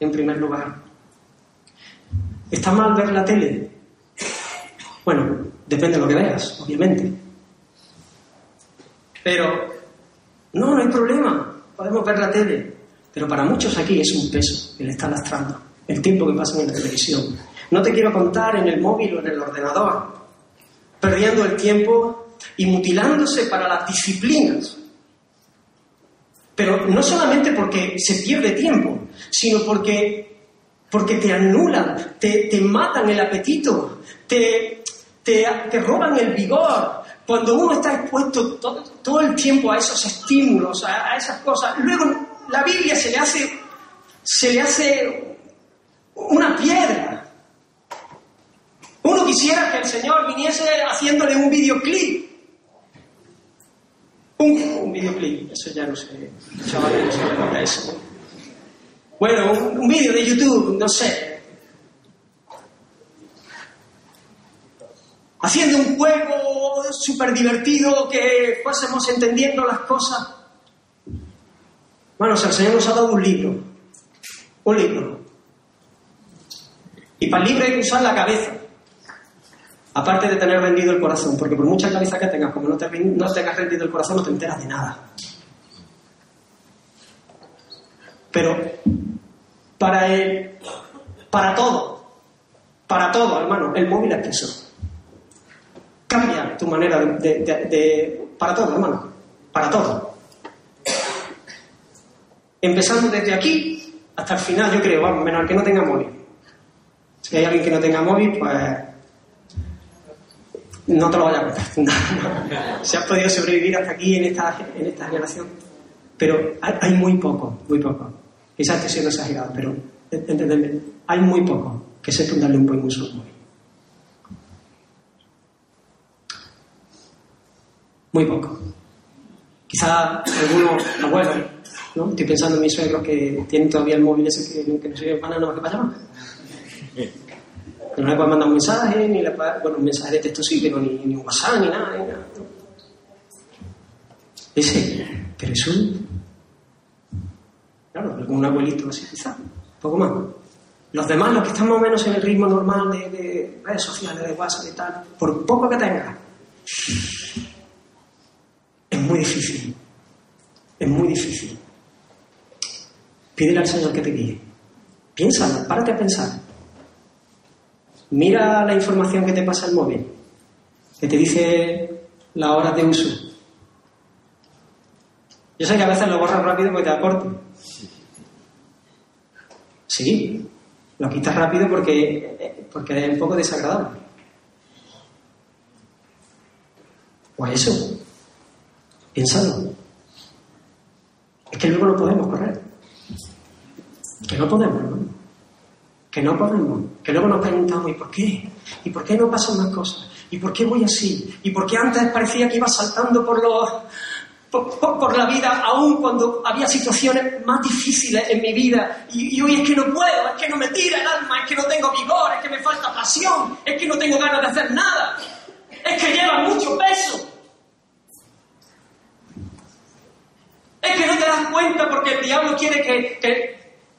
en primer lugar. ¿Está mal ver la tele? Bueno, depende de lo que veas, obviamente. Pero no, no hay problema, podemos ver la tele. Pero para muchos aquí es un peso que le está lastrando el tiempo que pasan en la televisión. No te quiero contar en el móvil o en el ordenador, perdiendo el tiempo y mutilándose para las disciplinas. Pero no solamente porque se pierde tiempo, sino porque, porque te anulan, te, te matan el apetito, te, te, te roban el vigor, cuando uno está expuesto todo, el tiempo a esos estímulos, a, esas cosas, luego la Biblia se le hace, se le hace una piedra. Uno quisiera que el Señor viniese haciéndole un videoclip. Un, videoclip, eso ya no sé, chavales, no sé eso. Bueno, un, un vídeo de YouTube, no sé. Haciendo un juego súper divertido que fuésemos entendiendo las cosas. Bueno, el Señor nos ha dado un libro. Un libro. Y para el libro hay que usar la cabeza. Aparte de tener rendido el corazón, porque por mucha cabeza que tengas, como no, te, tengas rendido el corazón, no te enteras de nada. Pero para el, para todo, para todo, hermano, el móvil es eso. Tu manera de, para todo, hermano, para todo. Empezando desde aquí hasta el final, yo creo, vamos, menos que no tenga móvil. Si hay alguien que no tenga móvil, pues no te lo vaya a contar. Se ha podido sobrevivir hasta aquí en esta, en esta generación. Pero hay, muy poco, muy poco. Quizás estoy siendo exagerado, pero entendedme, hay muy poco que sepan darle un buen uso al móvil. Muy poco. Quizá algunos abuelos ¿no? Estoy pensando en mis suegros que tienen todavía el móvil ese que, que no sirve para nada, que para llamar. No le pueden mandar un mensaje, ni le bueno, un mensaje de texto sí, pero ni, un WhatsApp, ni nada, ni nada. Ese, pero es un. Claro, algún abuelito así, quizá, poco más. Los demás, los que están más o menos en el ritmo normal de, de redes sociales, de WhatsApp y tal, por poco que tenga, es muy difícil. Es muy difícil. Pídele al Señor que te guíe. Piensa, párate a pensar. Mira la información que te pasa el móvil, que te dice la hora de uso. Yo sé que a veces lo borras rápido porque te da corte. Sí, lo quitas rápido porque, porque es un poco desagradable. Pues eso, piénsalo. Es que luego no podemos correr. Que no podemos, ¿no? Que no podemos. Que luego nos preguntamos, ¿y por qué? ¿Y por qué no pasan más cosas? ¿Y por qué voy así? ¿Y por qué antes parecía que iba saltando por los... Por, la vida, aún cuando había situaciones más difíciles en mi vida, y, hoy es que no puedo, es que no me tira el alma, es que no tengo vigor, es que me falta pasión, es que no tengo ganas de hacer nada, es que lleva mucho peso. Que no te das cuenta porque el diablo quiere que,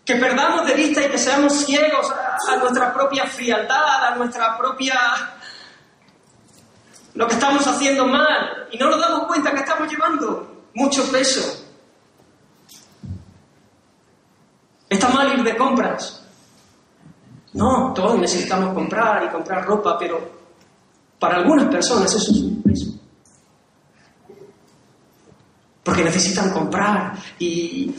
que perdamos de vista y que seamos ciegos a, nuestra propia frialdad, a nuestra propia... lo que estamos haciendo mal y no nos damos cuenta que estamos llevando mucho peso. Está mal ir de compras. No, todos necesitamos comprar y comprar ropa, pero para algunas personas eso es un peso. Porque necesitan comprar y,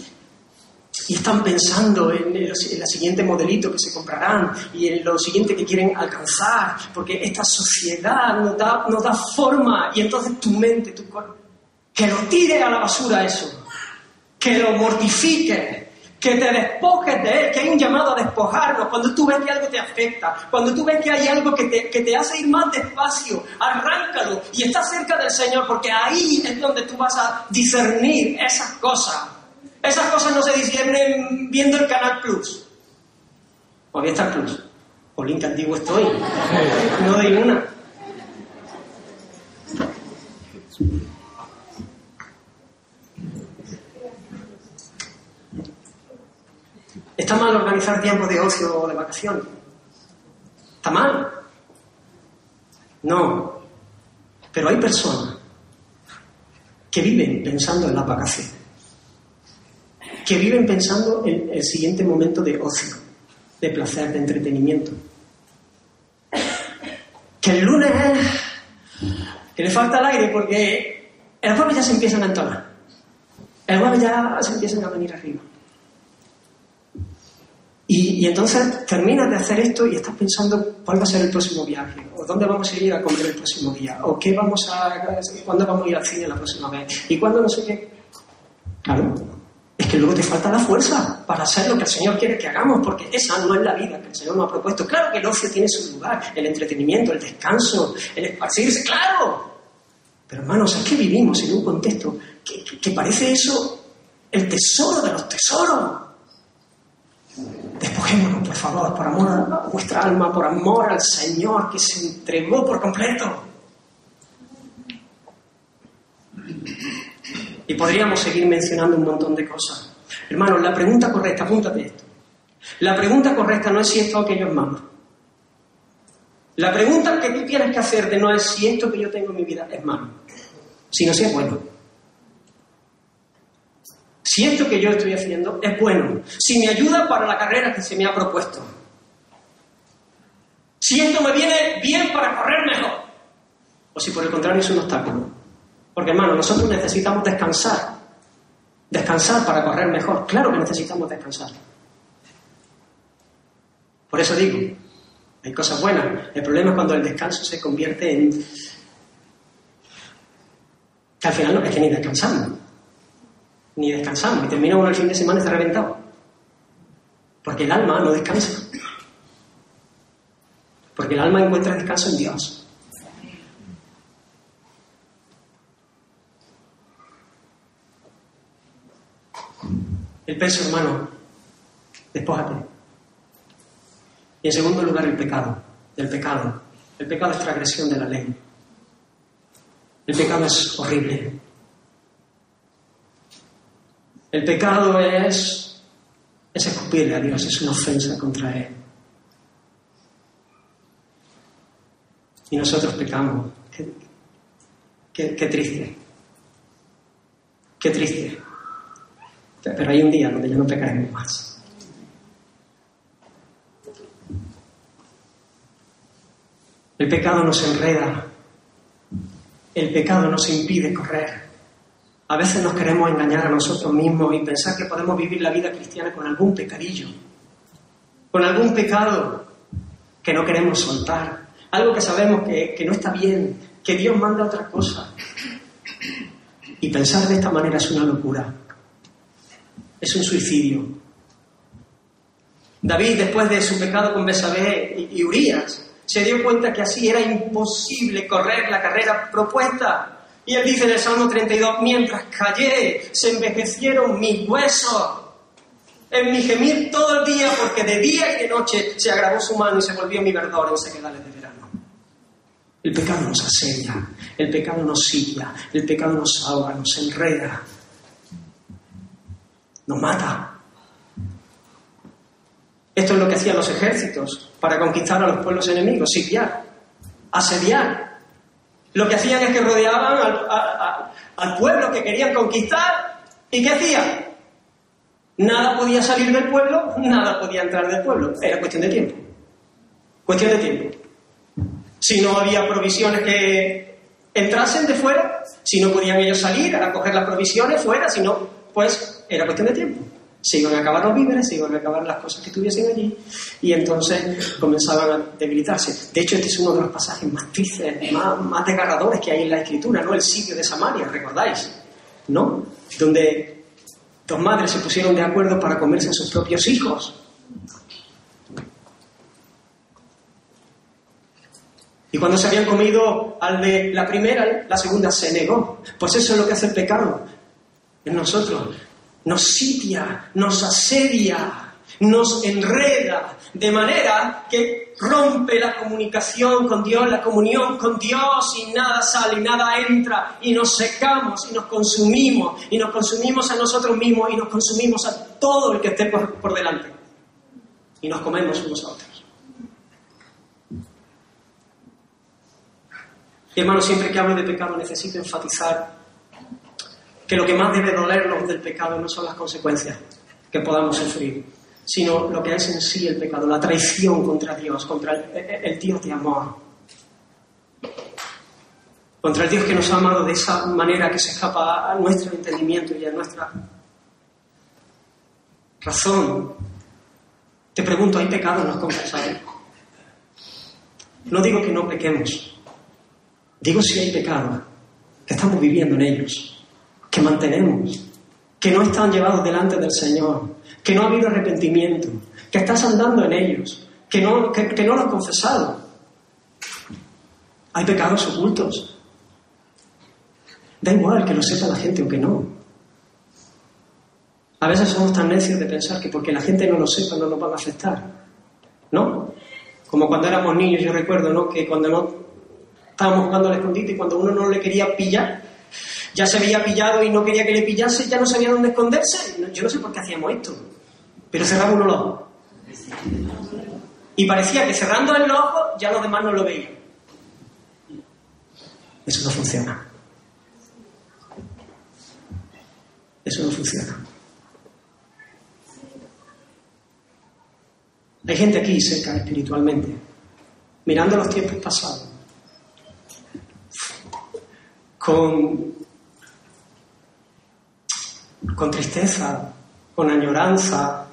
y están pensando en el, siguiente modelito que se comprarán y en lo siguiente que quieren alcanzar, porque esta sociedad nos da, nos da forma y entonces tu mente, tu cuerpo, que lo tire a la basura eso, que lo mortifique, que te despojes de él, que hay un llamado a despojarnos, cuando tú ves que algo te afecta, cuando tú ves que hay algo que te, que te hace ir más despacio, arráncalo y está cerca del Señor, porque ahí es donde tú vas a discernir esas cosas esas cosas no se disciernen viendo el Canal Plus. O Star Plus. O link antiguo estoy. No doy una. ¿Está mal organizar tiempos de ocio o de vacaciones? ¿Está mal? No. Pero hay personas que viven pensando en las vacaciones que viven pensando en el siguiente momento de ocio, de placer, de entretenimiento. Que el lunes que le falta el aire porque el jueves ya se empiezan a entonar. El jueves ya se empiezan a venir arriba. Y, entonces terminas de hacer esto y estás pensando cuál va a ser el próximo viaje, o dónde vamos a ir a comer el próximo día, o qué vamos a, cuándo vamos a ir al cine la próxima vez, y cuándo no sé qué. Claro, que luego te falta la fuerza para hacer lo que el Señor quiere que hagamos, porque esa no es la vida que el Señor nos ha propuesto. Claro que el ocio tiene su lugar, el entretenimiento, el descanso, el esparcirse, claro. Pero hermanos, es que vivimos en un contexto que, parece eso el tesoro de los tesoros. Despojémonos, por favor, por amor a vuestra alma, por amor al Señor que se entregó por completo. Y podríamos seguir mencionando un montón de cosas. Hermanos, la pregunta correcta, apúntate esto. La pregunta correcta no es si esto o aquello es malo. La pregunta que tú tienes que hacerte no es si esto que yo tengo en mi vida es malo, sino si es bueno. Si esto que yo estoy haciendo es bueno, si me ayuda para la carrera que se me ha propuesto, si esto me viene bien para correr mejor, o si por el contrario es un obstáculo. Porque, hermano, nosotros necesitamos descansar. Descansar para correr mejor. Claro que necesitamos descansar. Por eso digo, hay cosas buenas. El problema es cuando el descanso se convierte en... que al final no es que ni descansamos. Ni descansamos. Y termina uno el fin de semana y está reventado. Porque el alma no descansa. Porque el alma encuentra descanso en Dios. El peso, hermano, despójate. Y en segundo lugar, el pecado, del pecado. El pecado es transgresión de la ley. El pecado es horrible. El pecado es, es escupirle a Dios, es una ofensa contra Él. Y nosotros pecamos. qué triste. Qué triste. Pero hay un día donde ya no pecaremos más. El pecado nos enreda. El pecado nos impide correr. A veces nos queremos engañar a nosotros mismos y pensar que podemos vivir la vida cristiana con algún pecadillo, con algún pecado que no queremos soltar, algo que sabemos que, que no está bien, que Dios manda otra cosa. Y pensar de esta manera es una locura es un suicidio. David, después de su pecado con Besabé y Urias, se dio cuenta que así era imposible correr la carrera propuesta. Y él dice en el Salmo 32, mientras callé, se envejecieron mis huesos. En mi gemir todo el día, porque de día y de noche se agravó su mano y se volvió mi verdor en sequedales de verano. El pecado nos asedia, el pecado nos silla, el pecado nos ahoga, nos enreda, nos mata. Esto es lo que hacían los ejércitos para conquistar a los pueblos enemigos, sitiar, asediar. Lo que hacían es que rodeaban al, pueblo que querían conquistar y ¿qué hacían? Nada podía salir del pueblo, nada podía entrar del pueblo. Era cuestión de tiempo. Cuestión de tiempo. Si no había provisiones que entrasen de fuera, si no podían ellos salir a coger las provisiones fuera, si no, pues era cuestión de tiempo. Se iban a acabar los víveres, se iban a acabar las cosas que estuviesen allí y entonces comenzaban a debilitarse. De hecho, este es uno de los pasajes más tristes, más, más desgarradores que hay en la Escritura, ¿no? El sitio de Samaria, ¿recordáis? ¿No? Donde dos madres se pusieron de acuerdo para comerse a sus propios hijos. Y cuando se habían comido al de la primera, la segunda se negó. Pues eso es lo que hace el pecado en nosotros nos sitia, nos asedia, nos enreda, de manera que rompe la comunicación con Dios, la comunión con Dios y nada sale, nada entra y nos secamos y nos consumimos y nos consumimos a nosotros mismos y nos consumimos a todo el que esté por, delante y nos comemos unos a otros. Y hermano, siempre que hablo de pecado necesito enfatizar que lo que más debe dolernos del pecado no son las consecuencias que podamos sufrir, sino lo que es en sí el pecado, la traición contra Dios, contra el, Dios de amor, contra el Dios que nos ha amado de esa manera que se escapa a nuestro entendimiento y a nuestra razón. Te pregunto, ¿hay pecado en los confesados? No digo que no pequemos, digo si hay pecado, que estamos viviendo en ellos que mantenemos, que no están llevados delante del Señor, que no ha habido arrepentimiento, que estás andando en ellos, que no, que, no lo has confesado. Hay pecados ocultos. Da igual que lo sepa la gente o que no. A veces somos tan necios de pensar que porque la gente no lo sepa no nos van a afectar. ¿No? Como cuando éramos niños, yo recuerdo, ¿no? Que cuando no estábamos jugando al escondite y cuando uno no le quería pillar, ya se había pillado y no quería que le pillase, ya no sabía dónde esconderse. Yo no sé por qué hacíamos esto, pero cerraba uno los ojos. Y parecía que cerrando el ojo ya los demás no lo veían. Eso no funciona. Eso no funciona. Hay gente aquí cerca espiritualmente, mirando los tiempos pasados, con, con tristeza, con añoranza,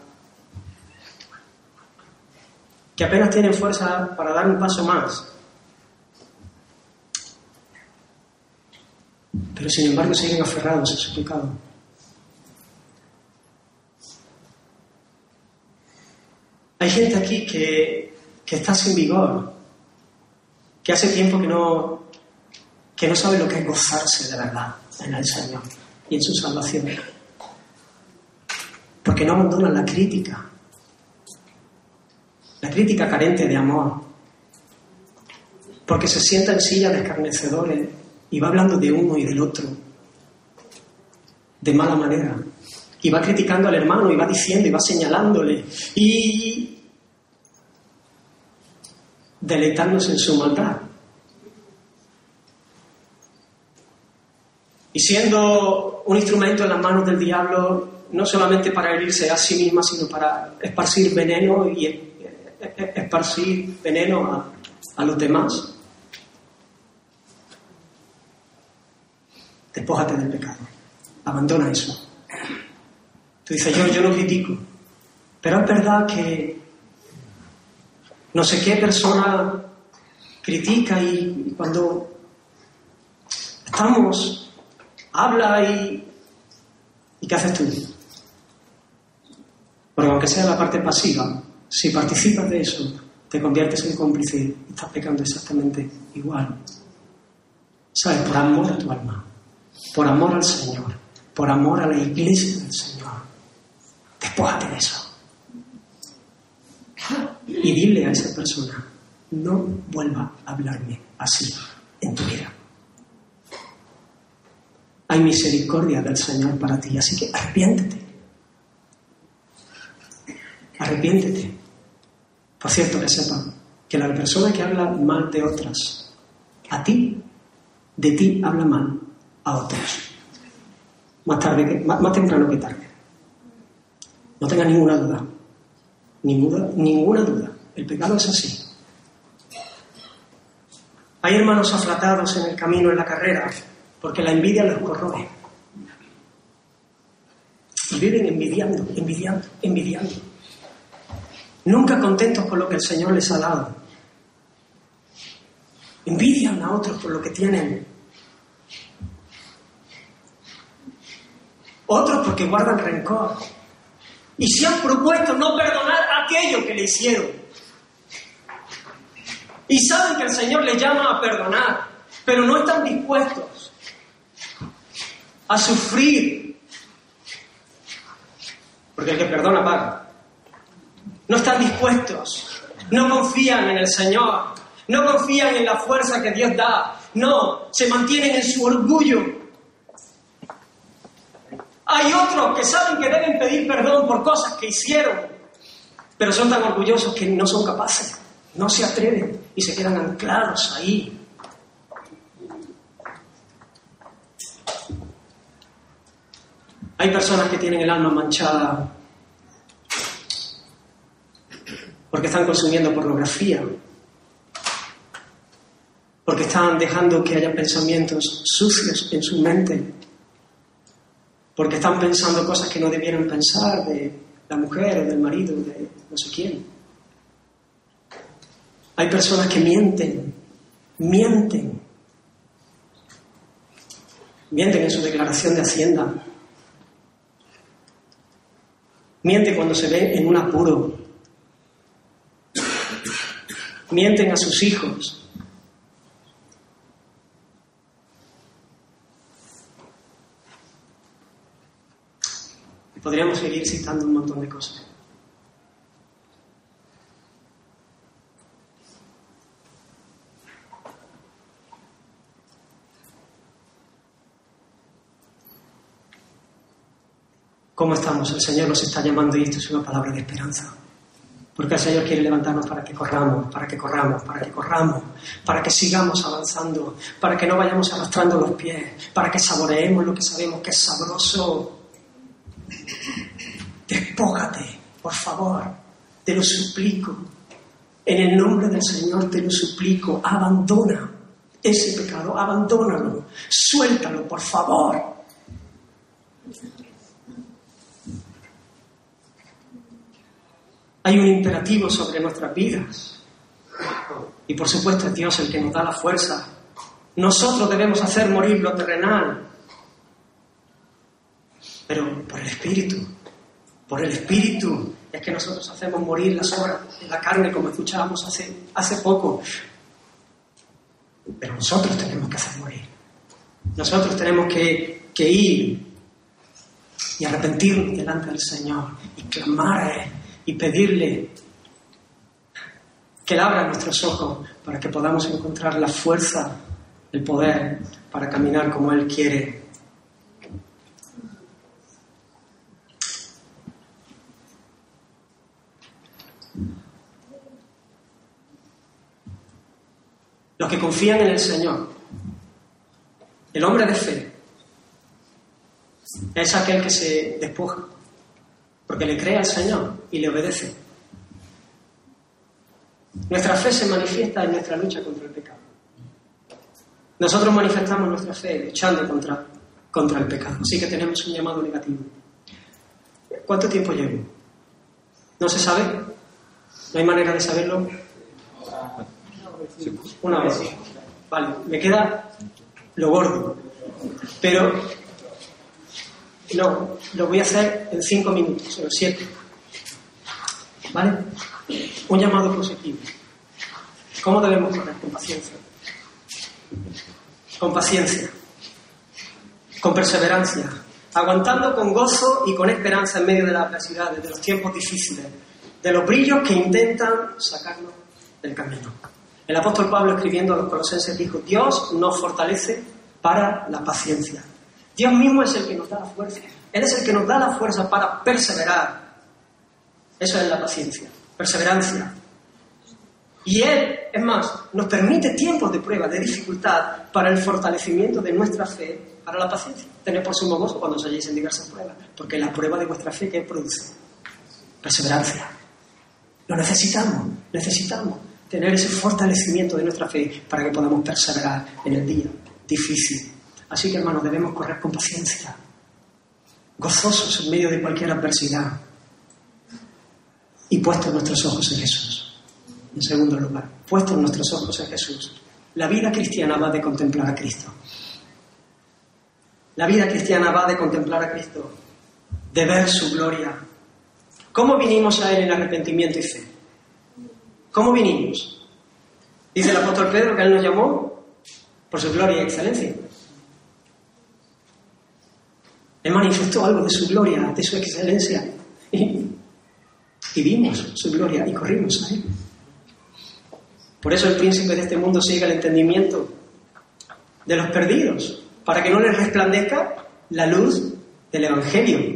que apenas tienen fuerza para dar un paso más. Pero sin embargo siguen aferrados a su pecado. Hay gente aquí que, está sin vigor, que hace tiempo que no, que no sabe lo que es gozarse de verdad en el Señor y en su salvación. Porque no abandonan la crítica. La crítica carente de amor. Porque se sienta en silla de escarnecedores y va hablando de uno y del otro de mala manera y va criticando al hermano y va diciendo y va señalándole y deleitándose en su maldad. Y siendo un instrumento en las manos del diablo, no solamente para herirse a sí misma, sino para esparcir veneno y esparcir veneno a, los demás. Despójate del pecado. Abandona eso. Tú dices, yo, yo no critico. Pero es verdad que no sé qué persona critica y cuando estamos, habla ¿y qué haces tú? Porque aunque sea la parte pasiva, si participas de eso, te conviertes en cómplice y estás pecando exactamente igual. ¿Sabes? Por amor a tu alma, por amor al Señor, por amor a la iglesia del Señor Despójate de eso. Y dile a esa persona, no vuelva a hablarme así en tu vida. Hay misericordia del Señor para ti, así que arrepiéntete. Arrepiéntete. Por cierto, que sepan que la persona que habla mal de otras, a ti, de ti habla mal a otros. Más, tarde más temprano que tarde. No tenga ninguna duda. Ninguna, ninguna duda. El pecado es así. Hay hermanos aflatados en el camino, en la carrera, porque la envidia los corroe. Y viven envidiando, envidiando, envidiando. Nunca contentos con lo que el Señor les ha dado. Envidian a otros por lo que tienen. Otros porque guardan rencor y se han propuesto no perdonar aquello que le hicieron. Y saben que el Señor les llama a perdonar, pero no están dispuestos a sufrir. Porque el que perdona paga. No están dispuestos, no confían en el Señor, no confían en la fuerza que Dios da, no, se mantienen en su orgullo. Hay otros que saben que deben pedir perdón por cosas que hicieron, pero son tan orgullosos que no son capaces, no se atreven y se quedan anclados ahí. Hay personas que tienen el alma manchada porque están consumiendo pornografía, porque están dejando que haya pensamientos sucios en su mente, porque están pensando cosas que no debieron pensar de la mujer del marido, de no sé quién. Hay personas que mienten, mienten, mienten en su declaración de Hacienda, Miente cuando se ve en un apuro. Mienten a sus hijos. Podríamos seguir citando un montón de cosas. ¿Cómo estamos? El Señor nos está llamando y esto es una palabra de esperanza. Porque el Señor quiere levantarnos para que corramos, para que corramos, para que corramos, para que sigamos avanzando, para que no vayamos arrastrando los pies, para que saboreemos lo que sabemos que es sabroso. Despójate, por favor, te lo suplico. En el nombre del Señor te lo suplico, abandona ese pecado, abandónalo, suéltalo, por favor. Hay un imperativo sobre nuestras vidas. Y por supuesto es Dios el que nos da la fuerza. Nosotros debemos hacer morir lo terrenal. Pero por el Espíritu. Por el Espíritu es que nosotros hacemos morir las obras de la carne, como escuchábamos hace, poco. Pero nosotros tenemos que hacer morir. Nosotros tenemos que, que ir y arrepentirnos delante del Señor y clamar a Él y pedirle que Él abra nuestros ojos para que podamos encontrar la fuerza, el poder para caminar como Él quiere. Los que confían en el Señor, el hombre de fe, es aquel que se despoja porque le cree al Señor y le obedece. Nuestra fe se manifiesta en nuestra lucha contra el pecado. Nosotros manifestamos nuestra fe luchando contra, contra el pecado, así que tenemos un llamado negativo. ¿Cuánto tiempo llevo? ¿No se sabe? ¿No hay manera de saberlo? Una vez. Vale, me queda lo gordo. Pero no, lo voy a hacer en cinco minutos, o siete. ¿Vale? Un llamado positivo. ¿Cómo debemos correr? Con paciencia. Con paciencia. Con perseverancia. Aguantando con gozo y con esperanza en medio de las adversidades, de los tiempos difíciles, de los brillos que intentan sacarnos del camino. El apóstol Pablo escribiendo a los colosenses dijo, Dios nos fortalece para la paciencia. Dios mismo es el que nos da la fuerza. Él es el que nos da la fuerza para perseverar. Eso es la paciencia, perseverancia. Y Él, es más, nos permite tiempos de prueba, de dificultad, para el fortalecimiento de nuestra fe, para la paciencia. Tener por sumo gozo cuando os halléis en diversas pruebas, porque la prueba de vuestra fe que produce perseverancia. Lo necesitamos, necesitamos tener ese fortalecimiento de nuestra fe para que podamos perseverar en el día difícil Así que, hermanos, debemos correr con paciencia, gozosos en medio de cualquier adversidad y puestos nuestros ojos en Jesús. En segundo lugar, puestos nuestros ojos en Jesús. La vida cristiana va de contemplar a Cristo. La vida cristiana va de contemplar a Cristo, de ver su gloria. ¿Cómo vinimos a Él en arrepentimiento y fe? ¿Cómo vinimos? Dice el apóstol Pedro que Él nos llamó por su gloria y excelencia. Él manifestó algo de su gloria, de su excelencia. Y, vimos su gloria y corrimos a Él. Por eso el príncipe de este mundo sigue el entendimiento de los perdidos, para que no les resplandezca la luz del Evangelio,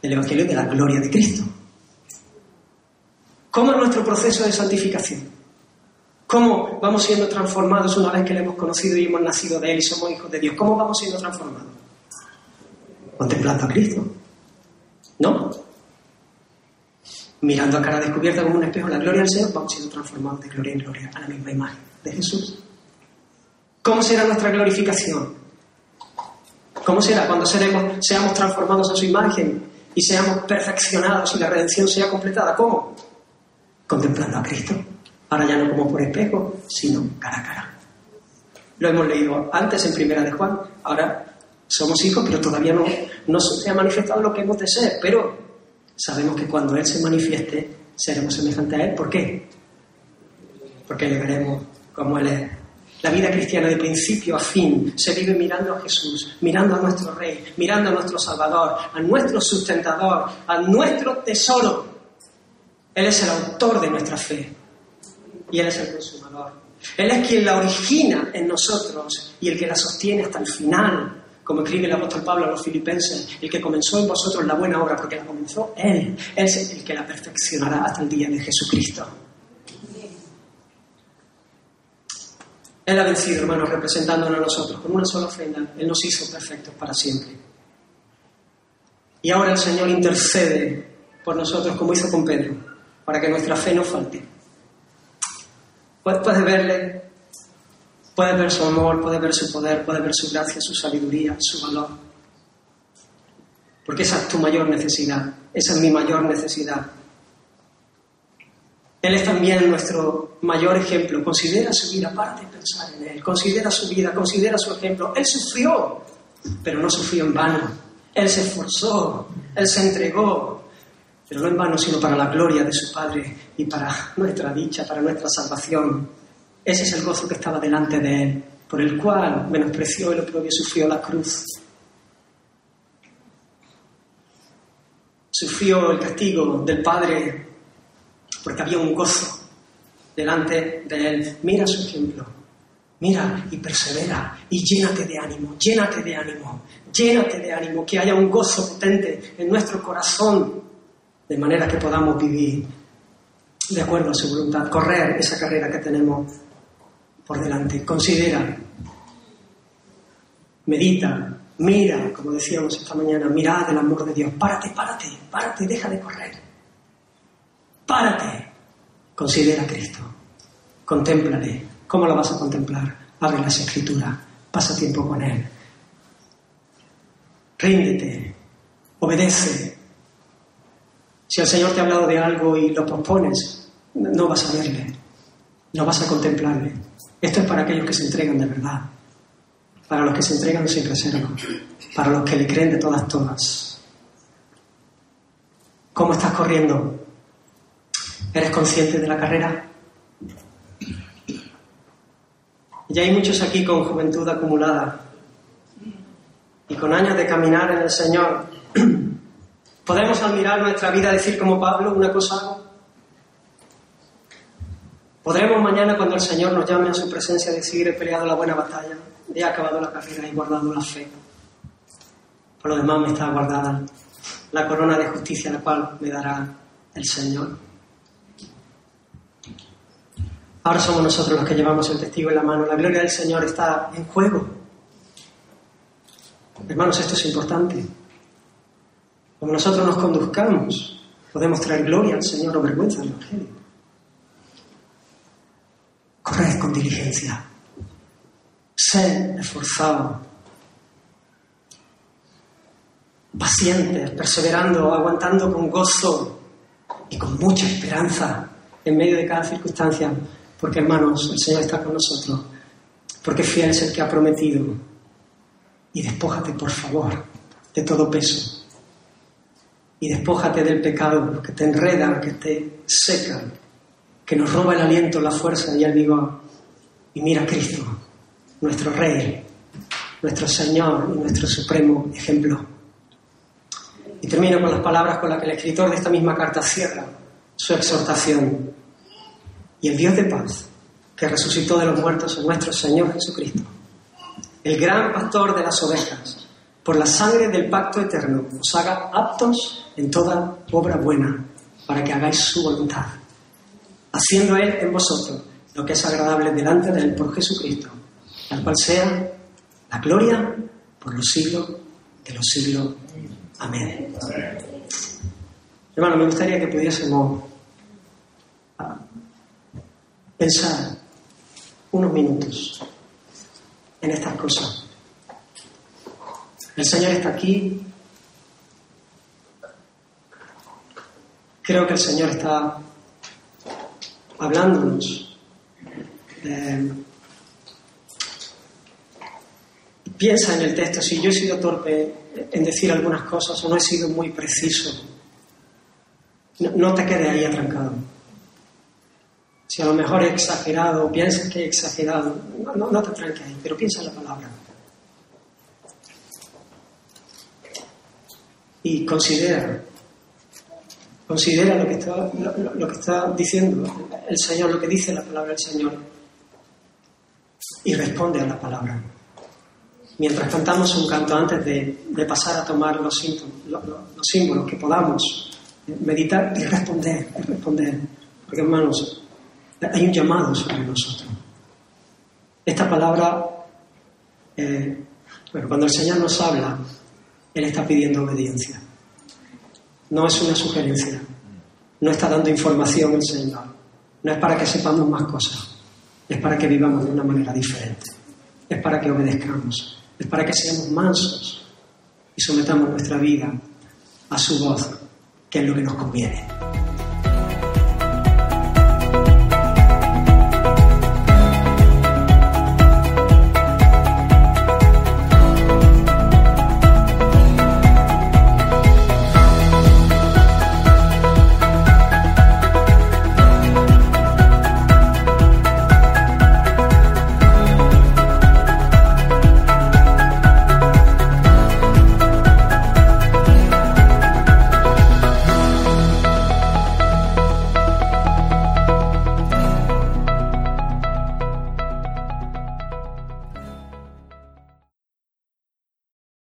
del Evangelio de la gloria de Cristo. ¿Cómo es nuestro proceso de santificación? ¿Cómo vamos siendo transformados una vez que le hemos conocido y hemos nacido de Él y somos hijos de Dios? ¿Cómo vamos siendo transformados? Contemplando a Cristo. ¿No? Mirando a cara descubierta como un espejo la gloria del Señor, vamos siendo transformados de gloria en gloria a la misma imagen de Jesús. ¿Cómo será nuestra glorificación? ¿Cómo será cuando seremos, seamos transformados a su imagen y seamos perfeccionados y la redención sea completada? ¿Cómo? Contemplando a Cristo. Ahora ya no como por espejo, sino cara a cara. Lo hemos leído antes en Primera de Juan, ahora somos hijos, pero todavía no, no se ha manifestado lo que hemos de ser. Pero sabemos que cuando Él se manifieste, seremos semejantes a Él. ¿Por qué? Porque le veremos como Él es. La vida cristiana de principio a fin se vive mirando a Jesús, mirando a nuestro Rey, mirando a nuestro Salvador, a nuestro sustentador, a nuestro tesoro. Él es el autor de nuestra fe y Él es el consumador. Él es quien la origina en nosotros y el que la sostiene hasta el final, como escribe el apóstol Pablo a los filipenses, el que comenzó en vosotros la buena obra, porque la comenzó Él, es el que la perfeccionará hasta el día de Jesucristo. Él ha vencido, hermanos, representándonos a nosotros con una sola ofrenda. Él nos hizo perfectos para siempre. Y ahora el Señor intercede por nosotros como hizo con Pedro, para que nuestra fe no falte. Puedes verle, puedes ver su amor, puedes ver su poder, puedes ver su gracia, su sabiduría, su valor. Porque esa es tu mayor necesidad, esa es mi mayor necesidad. Él es también nuestro mayor ejemplo. Considera su vida, parte de pensar en Él. Considera su vida, considera su ejemplo. Él sufrió, pero no sufrió en vano. Él se esforzó, Él se entregó, pero no en vano, sino para la gloria de su Padre y para nuestra dicha, para nuestra salvación. Ese es el gozo que estaba delante de Él, por el cual menospreció el oprobio sufrió la cruz. Sufrió el castigo del Padre porque había un gozo delante de él. Mira su ejemplo, mira y persevera y llénate de ánimo, llénate de ánimo, llénate de ánimo, que haya un gozo potente en nuestro corazón, de manera que podamos vivir de acuerdo a su voluntad, correr esa carrera que tenemos por delante. Considera, medita, mira, como decíamos esta mañana, mira el amor de Dios. Párate, párate, párate, deja de correr. Párate, considera a Cristo, contémplale. ¿Cómo lo vas a contemplar? Abre las escrituras, pasa tiempo con Él. Ríndete, obedece. Si el Señor te ha hablado de algo y lo pospones, no vas a verle, no vas a contemplarle. Esto es para aquellos que se entregan de verdad, para los que se entregan sin reserva, para los que le creen de todas, todas. ¿Cómo estás corriendo? ¿Eres consciente de la carrera? Ya hay muchos aquí con juventud acumulada y con años de caminar en el Señor. ¿Podemos admirar nuestra vida decir como Pablo una cosa? ¿Podremos mañana cuando el Señor nos llame a su presencia decir he peleado la buena batalla, he acabado la carrera y guardado la fe? Por lo demás me está guardada la corona de justicia la cual me dará el Señor. Ahora somos nosotros los que llevamos el testigo en la mano. La gloria del Señor está en juego. Hermanos, esto es importante. Como nosotros nos conduzcamos, podemos traer gloria al Señor o vergüenza al Evangelio. Corred con diligencia. Sed esforzado. Pacientes, perseverando, aguantando con gozo y con mucha esperanza en medio de cada circunstancia porque hermanos, el Señor está con nosotros, porque fiel es el que ha prometido. Y despójate, por favor, de todo peso. Y despójate del pecado que te enreda, que te seca, que nos roba el aliento, la fuerza y el vigor. Y mira a Cristo, nuestro Rey, nuestro Señor y nuestro supremo ejemplo. Y termino con las palabras con las que el escritor de esta misma carta cierra su exhortación y el Dios de paz, que resucitó de los muertos en nuestro Señor Jesucristo, el gran pastor de las ovejas, por la sangre del pacto eterno, os haga aptos en toda obra buena, para que hagáis su voluntad, haciendo Él en vosotros lo que es agradable delante de Él por Jesucristo, al cual sea la gloria por los siglos de los siglos. Amén. Hermano, me gustaría que pudiésemos pensar unos minutos en estas cosas. El Señor está aquí. Creo que el Señor está hablándonos. Eh, piensa en el texto, si yo he sido torpe en decir algunas cosas o no he sido muy preciso No, te quedes ahí atrancado. Si a lo mejor he exagerado, piensas que he exagerado, no, no, no te tranques ahí, pero piensa en la palabra. Y considera, considera lo que está, lo, que está diciendo el Señor, lo que dice la palabra del Señor, y responde a la palabra. Mientras cantamos un canto, antes de, de pasar a tomar los, síntomas, los, los símbolos que podamos, meditar y responder, y responder. Porque hermanos, hay un llamado sobre nosotros. Esta palabra, eh, bueno, cuando el Señor nos habla, Él está pidiendo obediencia. No es una sugerencia. No está dando información el Señor. No es para que sepamos más cosas. Es para que vivamos de una manera diferente. Es para que obedezcamos. Es para que seamos mansos y sometamos nuestra vida a su voz, que es lo que nos conviene.